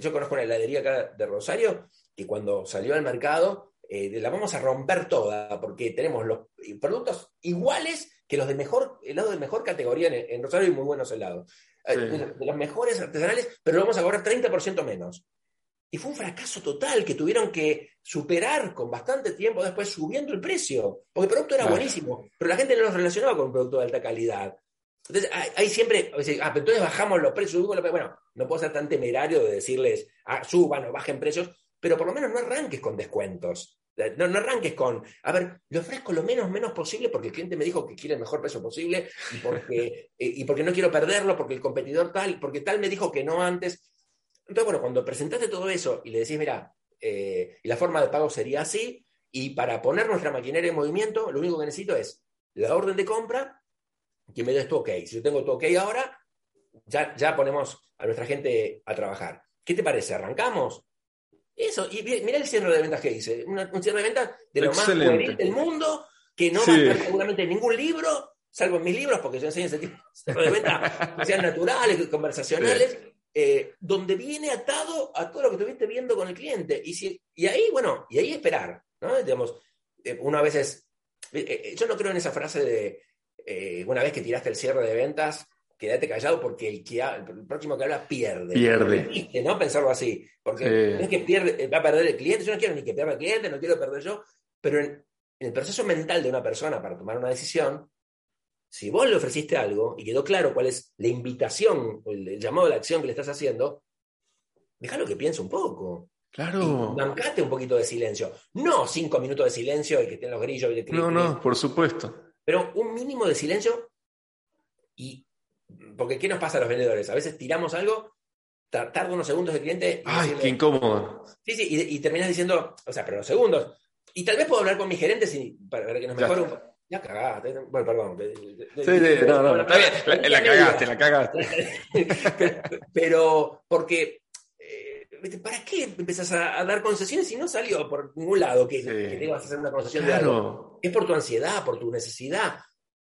yo conozco una heladería acá de Rosario que cuando salió al mercado eh, la vamos a romper toda, porque tenemos los productos iguales que los de mejor, helado de mejor categoría en, Rosario y muy buenos helados. Eh, de, los mejores artesanales, pero lo vamos a cobrar 30% menos. Y fue un fracaso total que tuvieron que superar con bastante tiempo después subiendo el precio. Porque el producto era buenísimo, pero la gente no lo relacionaba con un producto de alta calidad. Entonces, hay, siempre, ah, entonces bajamos los precios, subimos los Bueno, no puedo ser tan temerario de decirles, ah, suban o bajen precios, pero por lo menos no arranques con descuentos. No, no, arranques con, a ver, le ofrezco lo menos menos posible porque el cliente me dijo que quiere el mejor precio posible y porque, eh, y porque no quiero perderlo, porque el competidor tal, porque tal me dijo que no antes. Entonces, bueno, cuando presentaste todo eso y le decís, mira, eh, y la forma de pago sería así, y para poner nuestra maquinaria en movimiento, lo único que necesito es la orden de compra, que me des tu ok. Si yo tengo tu ok ahora, ya, ya ponemos a nuestra gente a trabajar. ¿Qué te parece? ¿Arrancamos? Eso, y mira el cierre de ventas que hice. un cierre de ventas de lo más pueril del mundo, que no va a estar seguramente en ningún libro, salvo en mis libros, porque yo enseño ese tipo de ventas que sean naturales, conversacionales, eh, donde viene atado a todo lo que estuviste viendo con el cliente. Y, si, y ahí, bueno, y ahí esperar, ¿no? Digamos, eh, una vez es. Eh, yo no creo en esa frase de una vez que tiraste el cierre de ventas, quédate callado porque el, que el próximo que habla pierde. Pierde. ¿no? Pensarlo así. Porque no es que pierde, va a perder el cliente, yo no quiero ni que pierda el cliente, no quiero perder yo, pero en, el proceso mental de una persona para tomar una decisión, si vos le ofreciste algo y quedó claro cuál es la invitación, o el, llamado a la acción que le estás haciendo, déjalo que piense un poco. Claro. Y un poquito de silencio. No cinco minutos de silencio y que estén los grillos. Y no, no, por supuesto. Pero un mínimo de silencio y porque ¿qué nos pasa a los vendedores? A veces tiramos algo, tarda unos segundos el cliente. Ay, qué incómodo. Sí, sí, y, y, terminas diciendo, o sea, pero los segundos. Y tal vez puedo hablar con mi gerente si, para, que nos mejore un ya cagaste. Bueno, perdón. Sí, sí, no, no, está bien. La, cagaste, la cagaste. Pero, porque, eh, ¿para qué empezás a, dar concesiones si no salió por ningún lado que, que vas a hacer una concesión de algo? Es por tu ansiedad, por tu necesidad.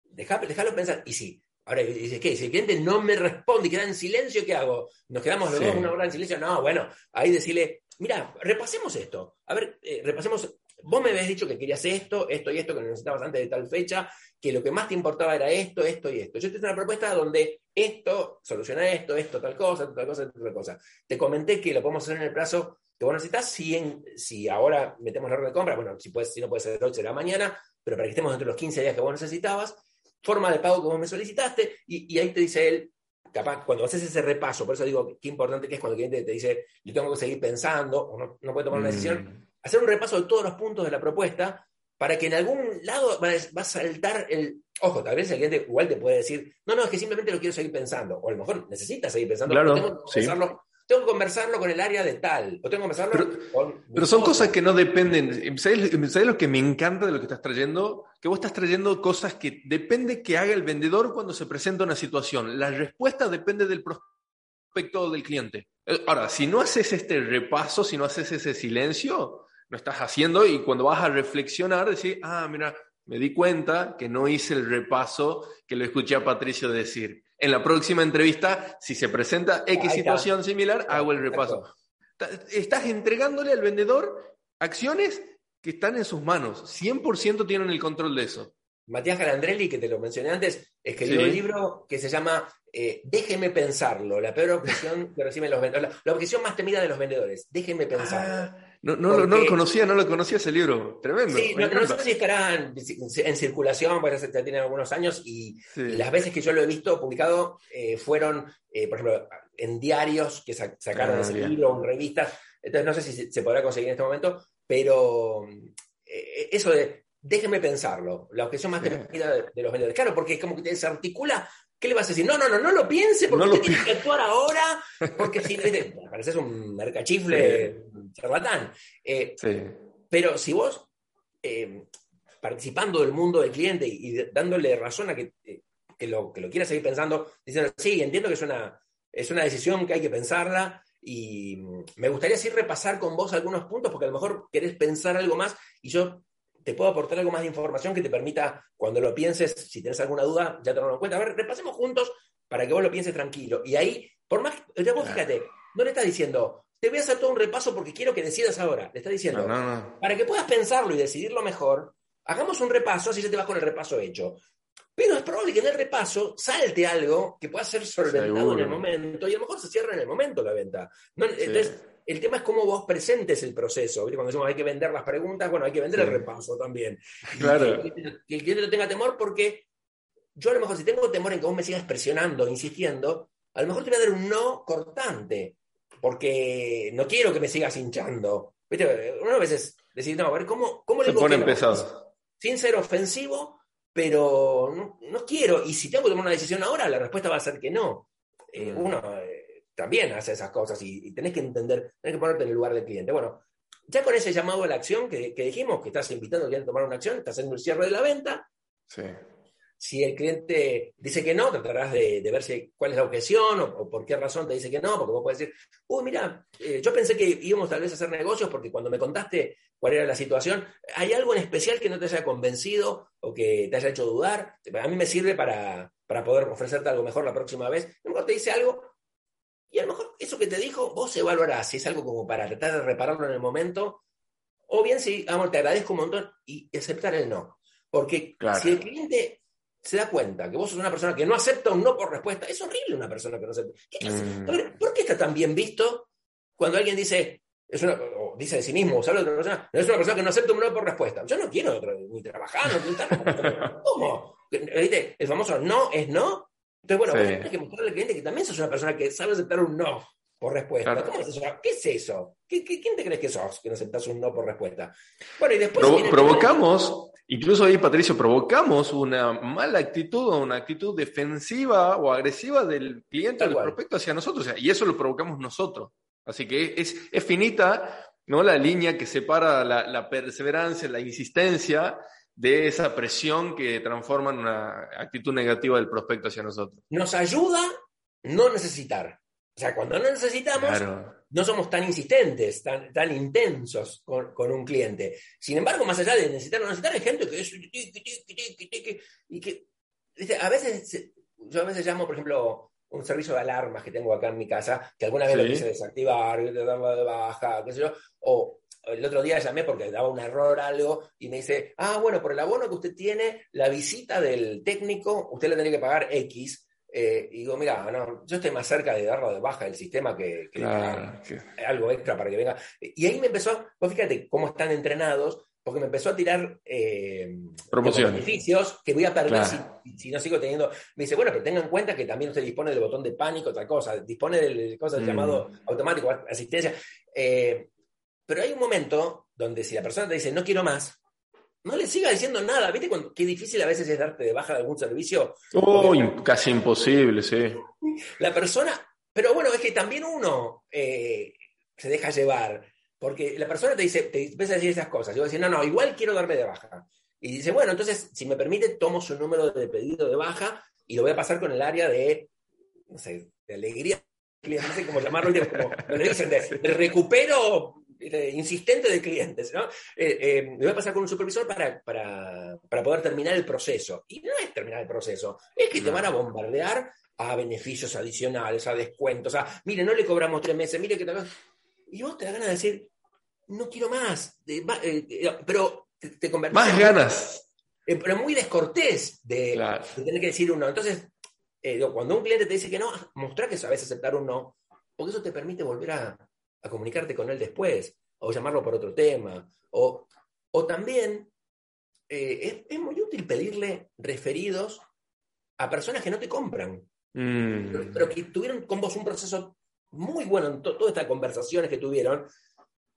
déjalo pensar. Y sí, ahora dices, ¿qué? Si el cliente no me responde y queda en silencio, ¿qué hago? ¿Nos quedamos los dos una hora en silencio? No, bueno, ahí decirle, mira, repasemos esto. A ver, eh, repasemos Vos me habías dicho que querías esto, esto y esto, que necesitabas antes de tal fecha, que lo que más te importaba era esto, esto y esto. Yo te hice una propuesta donde esto soluciona esto, esto, tal cosa, tal cosa, tal cosa. Te comenté que lo podemos hacer en el plazo que vos necesitas. Si, si ahora metemos la orden de compra, bueno, si, si no puede ser hoy, será mañana, pero para que estemos dentro de los 15 días que vos necesitabas, forma de pago que vos me solicitaste, y, ahí te dice él, capaz, cuando haces ese repaso, por eso digo qué importante que es cuando el cliente te dice, yo tengo que seguir pensando, o no, no puede tomar una decisión, mm. hacer un repaso de todos los puntos de la propuesta para que en algún lado va, a saltar el... Ojo, tal vez el cliente igual te puede decir, no, no, es que simplemente lo quiero seguir pensando, o a lo mejor necesitas seguir pensando, claro, tengo que, tengo que conversarlo con el área de tal, o tengo que conversarlo pero, con... Pero son cosas que no dependen, ¿sabes, ¿sabes, lo que me encanta de lo que estás trayendo? Que vos estás trayendo cosas que depende que haga el vendedor cuando se presenta una situación. La respuesta depende del prospecto del cliente. Ahora, si no haces este repaso, si no haces ese silencio, lo estás haciendo y cuando vas a reflexionar, decir, ah, mira, me di cuenta que no hice el repaso que lo escuché a Patricio decir. En la próxima entrevista, si se presenta X situación similar, hago el repaso. Estás entregándole al vendedor acciones que están en sus manos. 100% tienen el control de eso. Matías Galandrelli, que te lo mencioné antes, escribió un libro que se llama eh, Déjeme pensarlo, la peor objeción que reciben los vendedores, la, objeción más temida de los vendedores. Déjeme pensarlo. Ah, no, no, no, lo conocía, no lo conocía ese libro. Tremendo. Sí, no, sé si estará en, circulación, porque ya tiene algunos años, y, las veces que yo lo he visto publicado eh, fueron, eh, por ejemplo, en diarios que sacaron ah, ese libro, en revistas. Entonces no sé si se, podrá conseguir en este momento, pero eh, eso de déjeme pensarlo, la objeción más temida de, de, los vendedores. Claro, porque es como que se articula ¿Qué le vas a decir? No, no, no, no lo piense porque usted tiene que actuar ahora, porque si pareces un mercachifle charlatán. Eh, pero si vos, eh, participando del mundo del cliente y, dándole razón a que, eh, que, lo, que lo quiera seguir pensando, diciendo, sí, entiendo que es una, es una decisión que hay que pensarla y me gustaría así repasar con vos algunos puntos porque a lo mejor querés pensar algo más y yo te puedo aportar algo más de información que te permita, cuando lo pienses, si tienes alguna duda, ya te lo en cuenta. A ver, repasemos juntos para que vos lo pienses tranquilo. Y ahí, por más, vos fíjate, no le estás diciendo, te voy a hacer todo un repaso porque quiero que decidas ahora. Le estás diciendo, para que puedas pensarlo y decidirlo mejor, hagamos un repaso, así ya te vas con el repaso hecho. Pero es probable que en el repaso salte algo que pueda ser solventado en el momento y a lo mejor se cierra en el momento la venta. Entonces, el tema es cómo vos presentes el proceso. Cuando decimos hay que vender las preguntas, bueno, hay que vender el repaso también. Claro. Que, el cliente no tenga temor porque yo a lo mejor si tengo temor en que vos me sigas presionando, insistiendo, a lo mejor te voy a dar un no cortante, porque no quiero que me sigas hinchando. ¿Viste? Una a veces decir, no, a ver, ¿cómo, cómo le pone pesado. Sin ser ofensivo, pero no, quiero. Y si tengo que tomar una decisión ahora, la respuesta va a ser que no. Eh, mm. uno, eh, también hace esas cosas y, tenés que entender, tenés que ponerte en el lugar del cliente. Bueno, ya con ese llamado a la acción que, dijimos, que estás invitando al cliente a tomar una acción, estás haciendo el cierre de la venta. Sí. Si el cliente dice que no, tratarás de, ver si, cuál es la objeción o, por qué razón te dice que no, porque vos puedes decir, uy, mira, eh, yo pensé que íbamos tal vez a hacer negocios porque cuando me contaste cuál era la situación, hay algo en especial que no te haya convencido o que te haya hecho dudar. A mí me sirve para, para poder ofrecerte algo mejor la próxima vez. Cuando te dice algo, y a lo mejor eso que te dijo, vos evaluarás si es algo como para tratar de repararlo en el momento, o bien si, vamos, te agradezco un montón y aceptar el no. Porque si el cliente se da cuenta que vos sos una persona que no acepta un no por respuesta, es horrible una persona que no acepta. Mm. ¿Por qué está tan bien visto cuando alguien dice, es una, o dice de sí mismo, o sabe de otra persona, no es una persona que no acepta un no por respuesta? Yo no quiero ni trabajar, no ¿Cómo? El famoso no es no, entonces, bueno, vos tenés que mostrarle al cliente que también sos una persona que sabe aceptar un no por respuesta. ¿Cómo es eso? ¿Qué es eso? quién te crees que sos que no aceptas un no por respuesta? Bueno, y después. provocamos, Incluso ahí, Patricio, provocamos una mala actitud o una actitud defensiva o agresiva del cliente o del prospecto hacia nosotros. y eso lo provocamos nosotros. Así que es, es finita ¿no? la línea que separa la, la, perseverancia, la insistencia de esa presión que transforma en una actitud negativa del prospecto hacia nosotros. Nos ayuda no necesitar. O sea, cuando no necesitamos, no somos tan insistentes, tan, tan intensos con, un cliente. Sin embargo, más allá de necesitar o no necesitar, hay gente que es... Y que a veces, yo a veces llamo, por ejemplo, un servicio de alarmas que tengo acá en mi casa, que alguna vez lo quise desactivar, de baja, qué sé yo, o el otro día llamé porque daba un error algo y me dice, ah, bueno, por el abono que usted tiene, la visita del técnico, usted le tiene que pagar X, eh, y digo, mira, no, yo estoy más cerca de darlo de baja del sistema que, algo extra para que venga. Y ahí me empezó, vos fíjate cómo están entrenados, porque me empezó a tirar eh, beneficios que voy a perder si, no sigo teniendo. Me dice, bueno, pero tengan en cuenta que también usted dispone del botón de pánico, otra cosa, dispone del cosa mm. llamado automático, asistencia. Eh, pero hay un momento donde si la persona te dice, no quiero más, no le siga diciendo nada. ¿Viste qué difícil a veces es darte de baja de algún servicio? Oh, casi imposible, sí. La persona, pero bueno, es que también uno eh, se deja llevar, porque la persona te dice, te empieza a decir esas cosas. Yo voy a decir, no, no, igual quiero darme de baja. Y dice, bueno, entonces, si me permite, tomo su número de pedido de baja y lo voy a pasar con el área de, no sé, de alegría no sé cómo llamarlo, como, dicen, de, recupero insistente de clientes, ¿no? Eh, eh, me voy a pasar con un supervisor para, poder terminar el proceso. Y no es terminar el proceso, es que te van a bombardear a beneficios adicionales, a descuentos, a, mire, no le cobramos tres meses, mire que te... Y vos te da ganas de decir, no quiero más, eh, pero te, convertís... Más ganas. pero muy descortés de, tener que decir un no. Entonces, cuando un cliente te dice que no, mostrar que sabes aceptar un no, porque eso te permite volver a, a comunicarte con él después, o llamarlo por otro tema, o, o también eh, es, muy útil pedirle referidos a personas que no te compran, mm. pero, que tuvieron con vos un proceso muy bueno en todas estas conversaciones que tuvieron.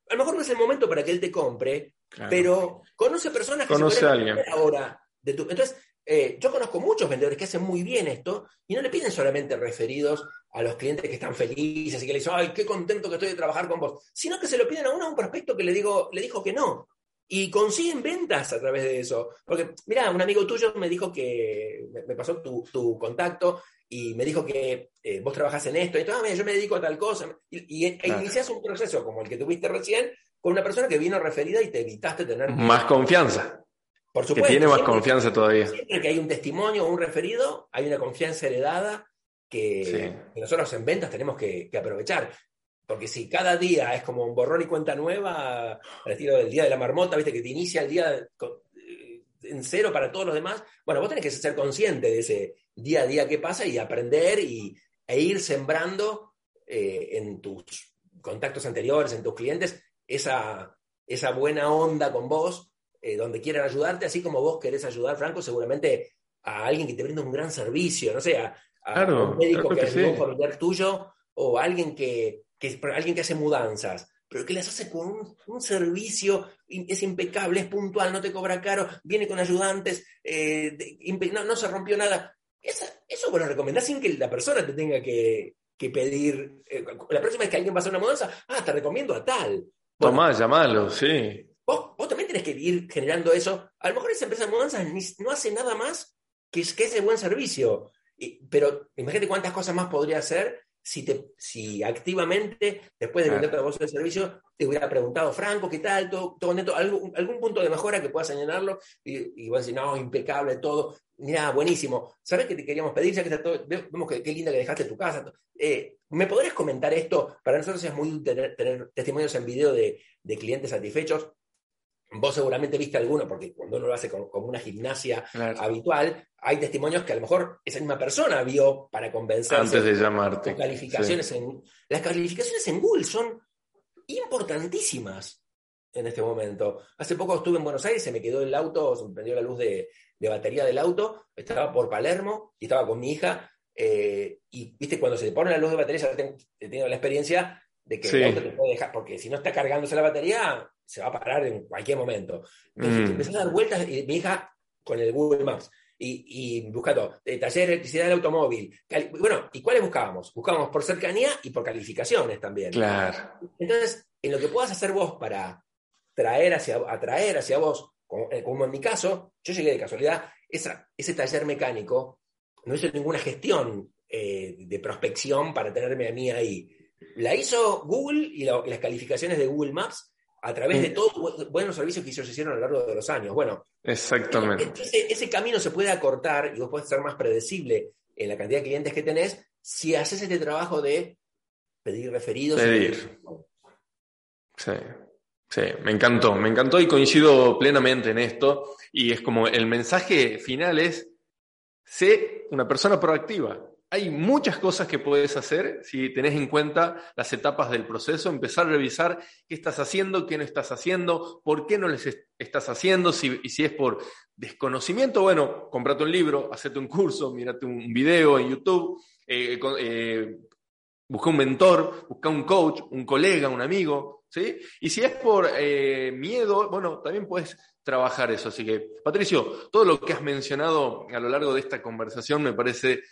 A lo mejor no es el momento para que él te compre, pero conoce personas que conoce se a alguien. ahora de tu. Entonces, eh, yo conozco muchos vendedores que hacen muy bien esto y no le piden solamente referidos a los clientes que están felices y que le dicen, ay, qué contento que estoy de trabajar con vos, sino que se lo piden a uno a un prospecto que le, digo, le dijo que no. Y consiguen ventas a través de eso. Porque, mira, un amigo tuyo me dijo que, me pasó tu, contacto y me dijo que eh, vos trabajás en esto, y todo, ah, yo me dedico a tal cosa. Y, e inicias un proceso como el que tuviste recién con una persona que vino referida y te evitaste tener... Más confianza. Por supuesto. Que tiene más confianza todavía. Siempre que hay un testimonio o un referido, hay una confianza heredada que, nosotros en ventas tenemos que, aprovechar. Porque si cada día es como un borrón y cuenta nueva, al estilo del día de la marmota, viste que te inicia el día en cero para todos los demás, bueno, vos tenés que ser consciente de ese día a día que pasa y aprender y, e ir sembrando eh, en tus contactos anteriores, en tus clientes, esa, esa buena onda con vos eh, donde quieran ayudarte, así como vos querés ayudar, Franco, seguramente a alguien que te brinda un gran servicio, no sé, a, un médico que, ayudó a un familiar tuyo o a alguien que, alguien que hace mudanzas, pero que les hace con un, servicio, es impecable, es puntual, no te cobra caro, viene con ayudantes, eh, no, se rompió nada. eso bueno, recomendás sin que la persona te tenga que, pedir, eh, la próxima vez que alguien va a hacer una mudanza, ah, te recomiendo a tal. Tomá, llamalo, sí. Vos, también tenés que ir generando eso. A lo mejor esa empresa de mudanzas no hace nada más que, que ese buen servicio. pero imagínate cuántas cosas más podría hacer si, te, si activamente, después de vender tu negocio de servicio, te hubiera preguntado, Franco, ¿qué tal? ¿Todo, todo ¿Algún, ¿Algún, punto de mejora que puedas señalarlo? Y, y vos decís, no, impecable todo. Mira, buenísimo. ¿Sabes qué te queríamos pedir? Ya que está todo, vemos que, qué linda que dejaste tu casa. Eh, ¿Me podrías comentar esto? Para nosotros es muy útil tener, testimonios en video de, de clientes satisfechos. Vos seguramente viste alguno, porque cuando uno lo hace como, una gimnasia habitual, hay testimonios que a lo mejor esa misma persona vio para convencerse. Antes de llamarte. Calificaciones en, las calificaciones en Google son importantísimas en este momento. Hace poco estuve en Buenos Aires, se me quedó el auto, se me prendió la luz de, batería del auto, estaba por Palermo y estaba con mi hija. Eh, y viste, cuando se pone la luz de batería, ya he tenido la experiencia, de que el auto te puede dejar, porque si no está cargándose la batería, se va a parar en cualquier momento. Mm. Empecé a dar vueltas y mi hija con el Google Maps y, y buscando eh, taller de electricidad del automóvil. Bueno, ¿y cuáles buscábamos? Buscábamos por cercanía y por calificaciones también. Claro. Entonces, en lo que puedas hacer vos para traer hacia, atraer hacia vos, eh, como, en mi caso, yo llegué de casualidad, esa, ese taller mecánico no hizo ninguna gestión eh, de prospección para tenerme a mí ahí. La hizo Google y, las calificaciones de Google Maps a través de mm. todos los buenos servicios que ellos hicieron a lo largo de los años. Bueno, exactamente. Ese, ese, camino se puede acortar y vos podés ser más predecible en la cantidad de clientes que tenés si haces este trabajo de pedir referidos. Pedir. Sí. Sí, me encantó, me encantó y coincido plenamente en esto. Y es como el mensaje final es, sé una persona proactiva. Hay muchas cosas que puedes hacer si tenés en cuenta las etapas del proceso, empezar a revisar qué estás haciendo, qué no estás haciendo, por qué no les estás haciendo, si, y si es por desconocimiento, bueno, comprate un libro, hacete un curso, mírate un video en YouTube, eh, eh, busca un mentor, busca un coach, un colega, un amigo, ¿sí? Y si es por eh, miedo, bueno, también puedes trabajar eso. Así que, Patricio, todo lo que has mencionado a lo largo de esta conversación me parece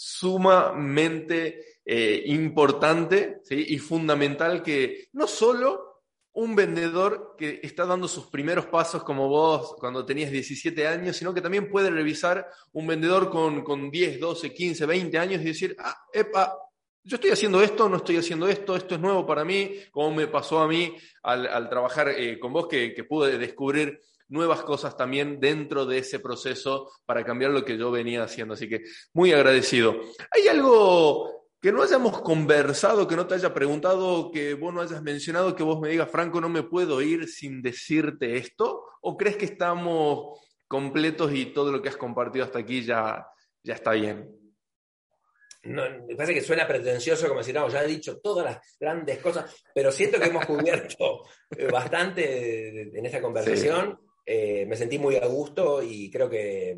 sumamente eh, importante y fundamental que no solo un vendedor que está dando sus primeros pasos como vos cuando tenías 17 años, sino que también puede revisar un vendedor con, con 10, 12, 15, 20 años y decir, ah, epa, yo estoy haciendo esto, no estoy haciendo esto, esto es nuevo para mí, como me pasó a mí al, trabajar eh, con vos, que, que, pude descubrir nuevas cosas también dentro de ese proceso para cambiar lo que yo venía haciendo. Así que muy agradecido. ¿Hay algo que no hayamos conversado, que no te haya preguntado, que vos no hayas mencionado, que vos me digas, Franco, no me puedo ir sin decirte esto? ¿O crees que estamos completos y todo lo que has compartido hasta aquí ya, ya está bien? No, me parece que suena pretencioso como decir, no, ya he dicho todas las grandes cosas, pero siento que hemos cubierto bastante en esta conversación. Eh, me sentí muy a gusto y creo que,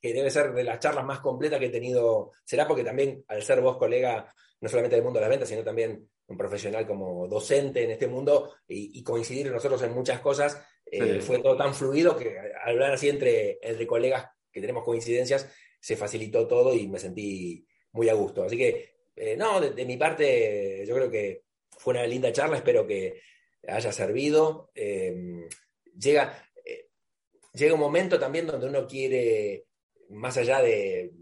que, debe ser de las charlas más completas que he tenido. Será porque también, al ser vos colega, no solamente del mundo de las ventas, sino también un profesional como docente en este mundo y, coincidir nosotros en muchas cosas, eh, fue todo tan fluido que al hablar así entre, entre colegas que tenemos coincidencias, se facilitó todo y me sentí muy a gusto. Así que, eh, no, de, mi parte, yo creo que fue una linda charla, espero que haya servido llega, eh, llega un momento también donde uno quiere, más allá de,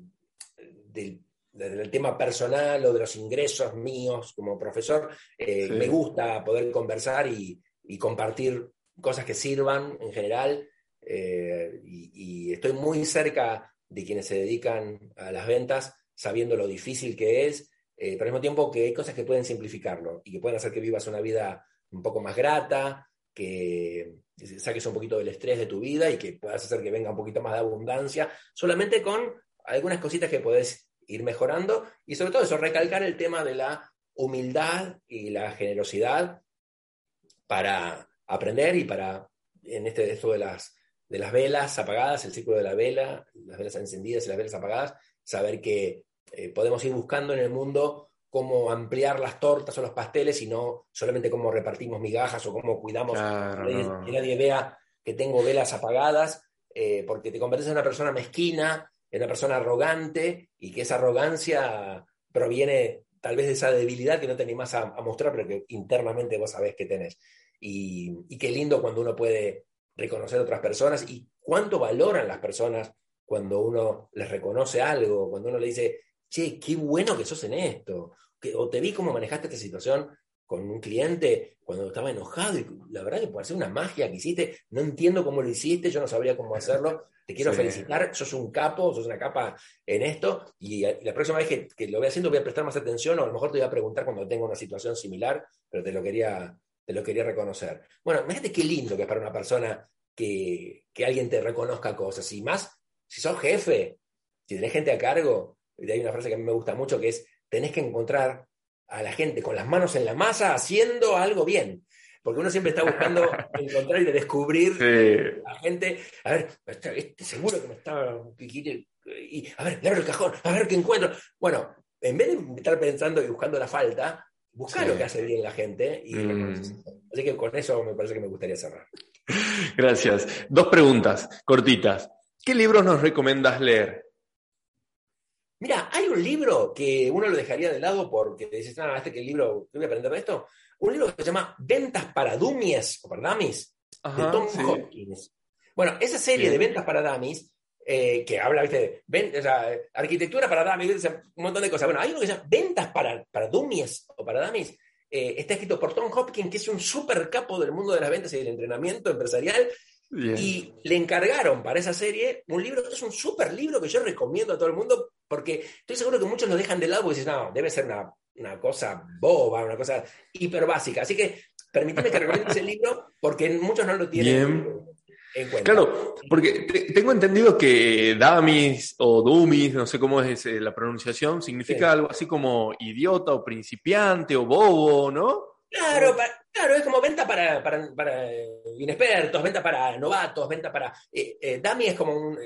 del tema personal o de los ingresos míos como profesor, eh, me gusta poder conversar y, compartir cosas que sirvan en general. Eh, y, estoy muy cerca de quienes se dedican a las ventas, sabiendo lo difícil que es, pero al mismo tiempo que hay cosas que pueden simplificarlo y que pueden hacer que vivas una vida un poco más grata, que saques un poquito del estrés de tu vida y que puedas hacer que venga un poquito más de abundancia, solamente con algunas cositas que puedes ir mejorando y sobre todo eso, recalcar el tema de la humildad y la generosidad para aprender y para, en este, esto de las, de las velas apagadas, el ciclo de la vela, las velas encendidas y las velas apagadas, saber que eh, podemos ir buscando en el mundo cómo ampliar las tortas o los pasteles y no solamente cómo repartimos migajas o cómo cuidamos que, nadie, vea que tengo velas apagadas, eh, porque te conviertes en una persona mezquina, en una persona arrogante y que esa arrogancia proviene tal vez de esa debilidad que no te animás a, a mostrar, pero que internamente vos sabés que tenés. Y, y qué lindo cuando uno puede reconocer a otras personas y cuánto valoran las personas cuando uno les reconoce algo, cuando uno le dice, che, qué bueno que sos en esto, o te vi cómo manejaste esta situación con un cliente cuando estaba enojado y la verdad que puede ser una magia que hiciste, no entiendo cómo lo hiciste, yo no sabría cómo hacerlo, te quiero felicitar, sos un capo, sos una capa en esto y, la próxima vez que, lo voy haciendo voy a prestar más atención o a lo mejor te voy a preguntar cuando tenga una situación similar, pero te lo quería, te lo quería reconocer. Bueno, imagínate qué lindo que es para una persona que, que alguien te reconozca cosas y más si sos jefe, si tenés gente a cargo, hay una frase que a mí me gusta mucho que es, tenés que encontrar a la gente con las manos en la masa haciendo algo bien. Porque uno siempre está buscando encontrar y descubrir a la gente. A ver, este seguro que me está. Y, a ver, le abro el cajón, a ver qué encuentro. Bueno, en vez de estar pensando y buscando la falta, busca lo que hace bien la gente y mm. Así que con eso me parece que me gustaría cerrar. Gracias. Dos preguntas cortitas. ¿Qué libros nos recomiendas leer? Mira, hay un libro que uno lo dejaría de lado porque dices, ah, este que el libro, ¿qué voy a aprender de esto? Un libro que se llama Ventas para Dummies o para Dummies, de Tom Hopkins. Bueno, esa serie de Ventas para Dummies, eh, que habla, ¿viste? o sea, arquitectura para Dummies, un montón de cosas. Bueno, hay uno que se llama Ventas para, para Dummies o para Dummies, eh, está escrito por Tom Hopkins, que es un super capo del mundo de las ventas y del entrenamiento empresarial. Y le encargaron para esa serie un libro, es un super libro que yo recomiendo a todo el mundo, porque estoy seguro que muchos lo dejan de lado y dicen, no, debe ser una, una cosa boba, una cosa hiper básica. Así que permíteme que recomiende ese libro, porque muchos no lo tienen. Claro, porque tengo entendido que Damis o Dumis, no sé cómo es eh, la pronunciación, significa algo así como idiota o principiante o bobo, ¿no? Claro, claro, es como venta para, para, inexpertos, venta para novatos, venta para... Eh, eh es como un...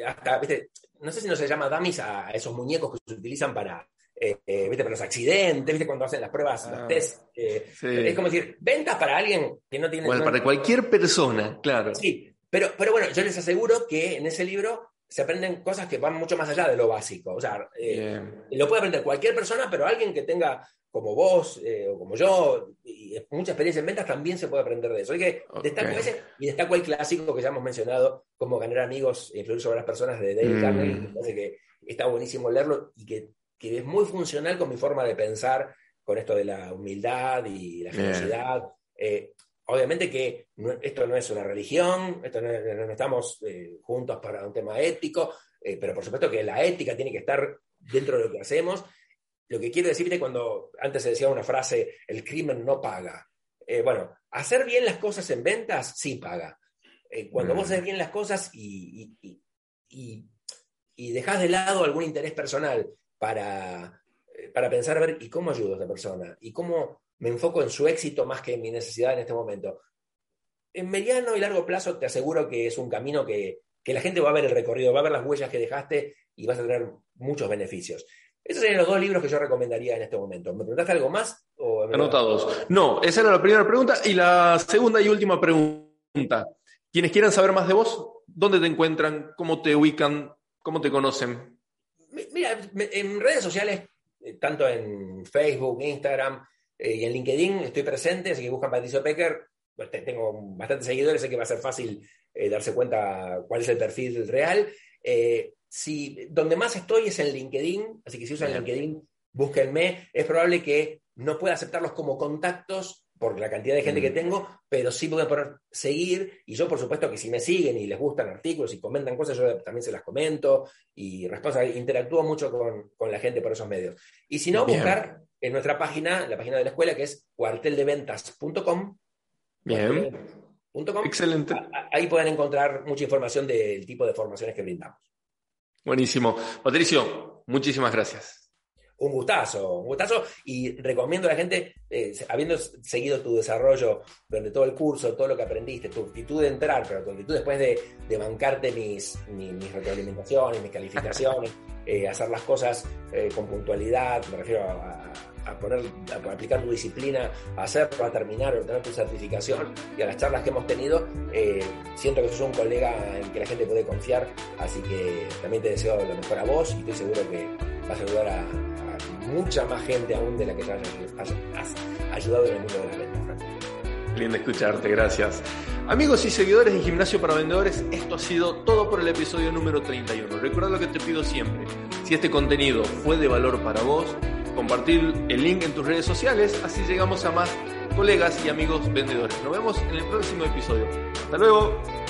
no sé si no se llama Damis a, esos muñecos que se utilizan para, eh, ¿viste? para los accidentes, ¿viste? cuando hacen las pruebas, los ah, test. Es como decir, ventas para alguien que no tiene... Bueno, para cualquier persona, claro. Sí, pero, pero bueno, yo les aseguro que en ese libro se aprenden cosas que van mucho más allá de lo básico. O sea, eh, lo puede aprender cualquier persona, pero alguien que tenga como vos eh, o como yo y mucha experiencia en ventas también se puede aprender de eso. Así que destaco ese y destaco el clásico que ya hemos mencionado, como ganar amigos e influir sobre las personas de Carnegie. Mm. Me parece que está buenísimo leerlo y que, que, es muy funcional con mi forma de pensar, con esto de la humildad y la generosidad. Eh, Obviamente que esto no es una religión, esto no, estamos eh, juntos para un tema ético, eh, pero por supuesto que la ética tiene que estar dentro de lo que hacemos. Lo que quiero decirte cuando antes se decía una frase, el crimen no paga. Eh, bueno, hacer bien las cosas en ventas sí paga. cuando vos mm. haces bien las cosas y, y, y, y dejas de lado algún interés personal para, para pensar, a ver, ¿y cómo ayudo a esta persona? ¿Y cómo, me enfoco en su éxito más que en mi necesidad en este momento. En mediano y largo plazo te aseguro que es un camino que, la gente va a ver el recorrido, va a ver las huellas que dejaste y vas a tener muchos beneficios. Esos serían los dos libros que yo recomendaría en este momento. ¿Me preguntaste algo más? Anotados. No, esa era la primera pregunta. Y la segunda y última pregunta. Quienes quieran saber más de vos, ¿dónde te encuentran? ¿Cómo te ubican? ¿Cómo te conocen? Mira, en redes sociales, eh, tanto en Facebook, Instagram, eh, y en LinkedIn estoy presente, así que buscan Patricio Pecker. Pues, tengo bastantes seguidores, sé que va a ser fácil eh, darse cuenta cuál es el perfil real. Eh, si, donde más estoy es en LinkedIn, así que si usan LinkedIn, búsquenme. Es probable que no pueda aceptarlos como contactos por la cantidad de gente que mm. tengo, pero sí pueden poner seguir. Y yo, por supuesto, que si me siguen y les gustan artículos y comentan cosas, yo también se las comento y respondo, interactúo mucho con, con la gente por esos medios. Y si no, buscar en nuestra página, la página de la escuela, que es cuarteldeventas.com. Bien. Excelente. Ahí pueden encontrar mucha información del tipo de formaciones que brindamos. Buenísimo. Patricio, muchísimas gracias. Un gustazo, un gustazo. Y recomiendo a la gente, eh, habiendo seguido tu desarrollo durante todo el curso, todo lo que aprendiste, tu actitud de entrar, pero tu actitud después de, bancarte mis, mis, retroalimentaciones, mis calificaciones, eh, hacer las cosas eh, con puntualidad, me refiero a a, poner, a aplicar tu disciplina, a hacerlo, a terminar, a obtener tu certificación y a las charlas que hemos tenido, siento que sos un colega en que la gente puede confiar, así que también te deseo lo mejor a vos y estoy seguro que vas a ayudar a, mucha más gente aún de la que ya has, ayudado en el mundo de la venta. Lindo escucharte, gracias. Amigos y seguidores de Gimnasio para Vendedores, esto ha sido todo por el episodio número 31. Recuerda lo que te pido siempre. Si este contenido fue de valor para vos, compartir el link en tus redes sociales, así llegamos a más colegas y amigos vendedores. Nos vemos en el próximo episodio. Hasta luego.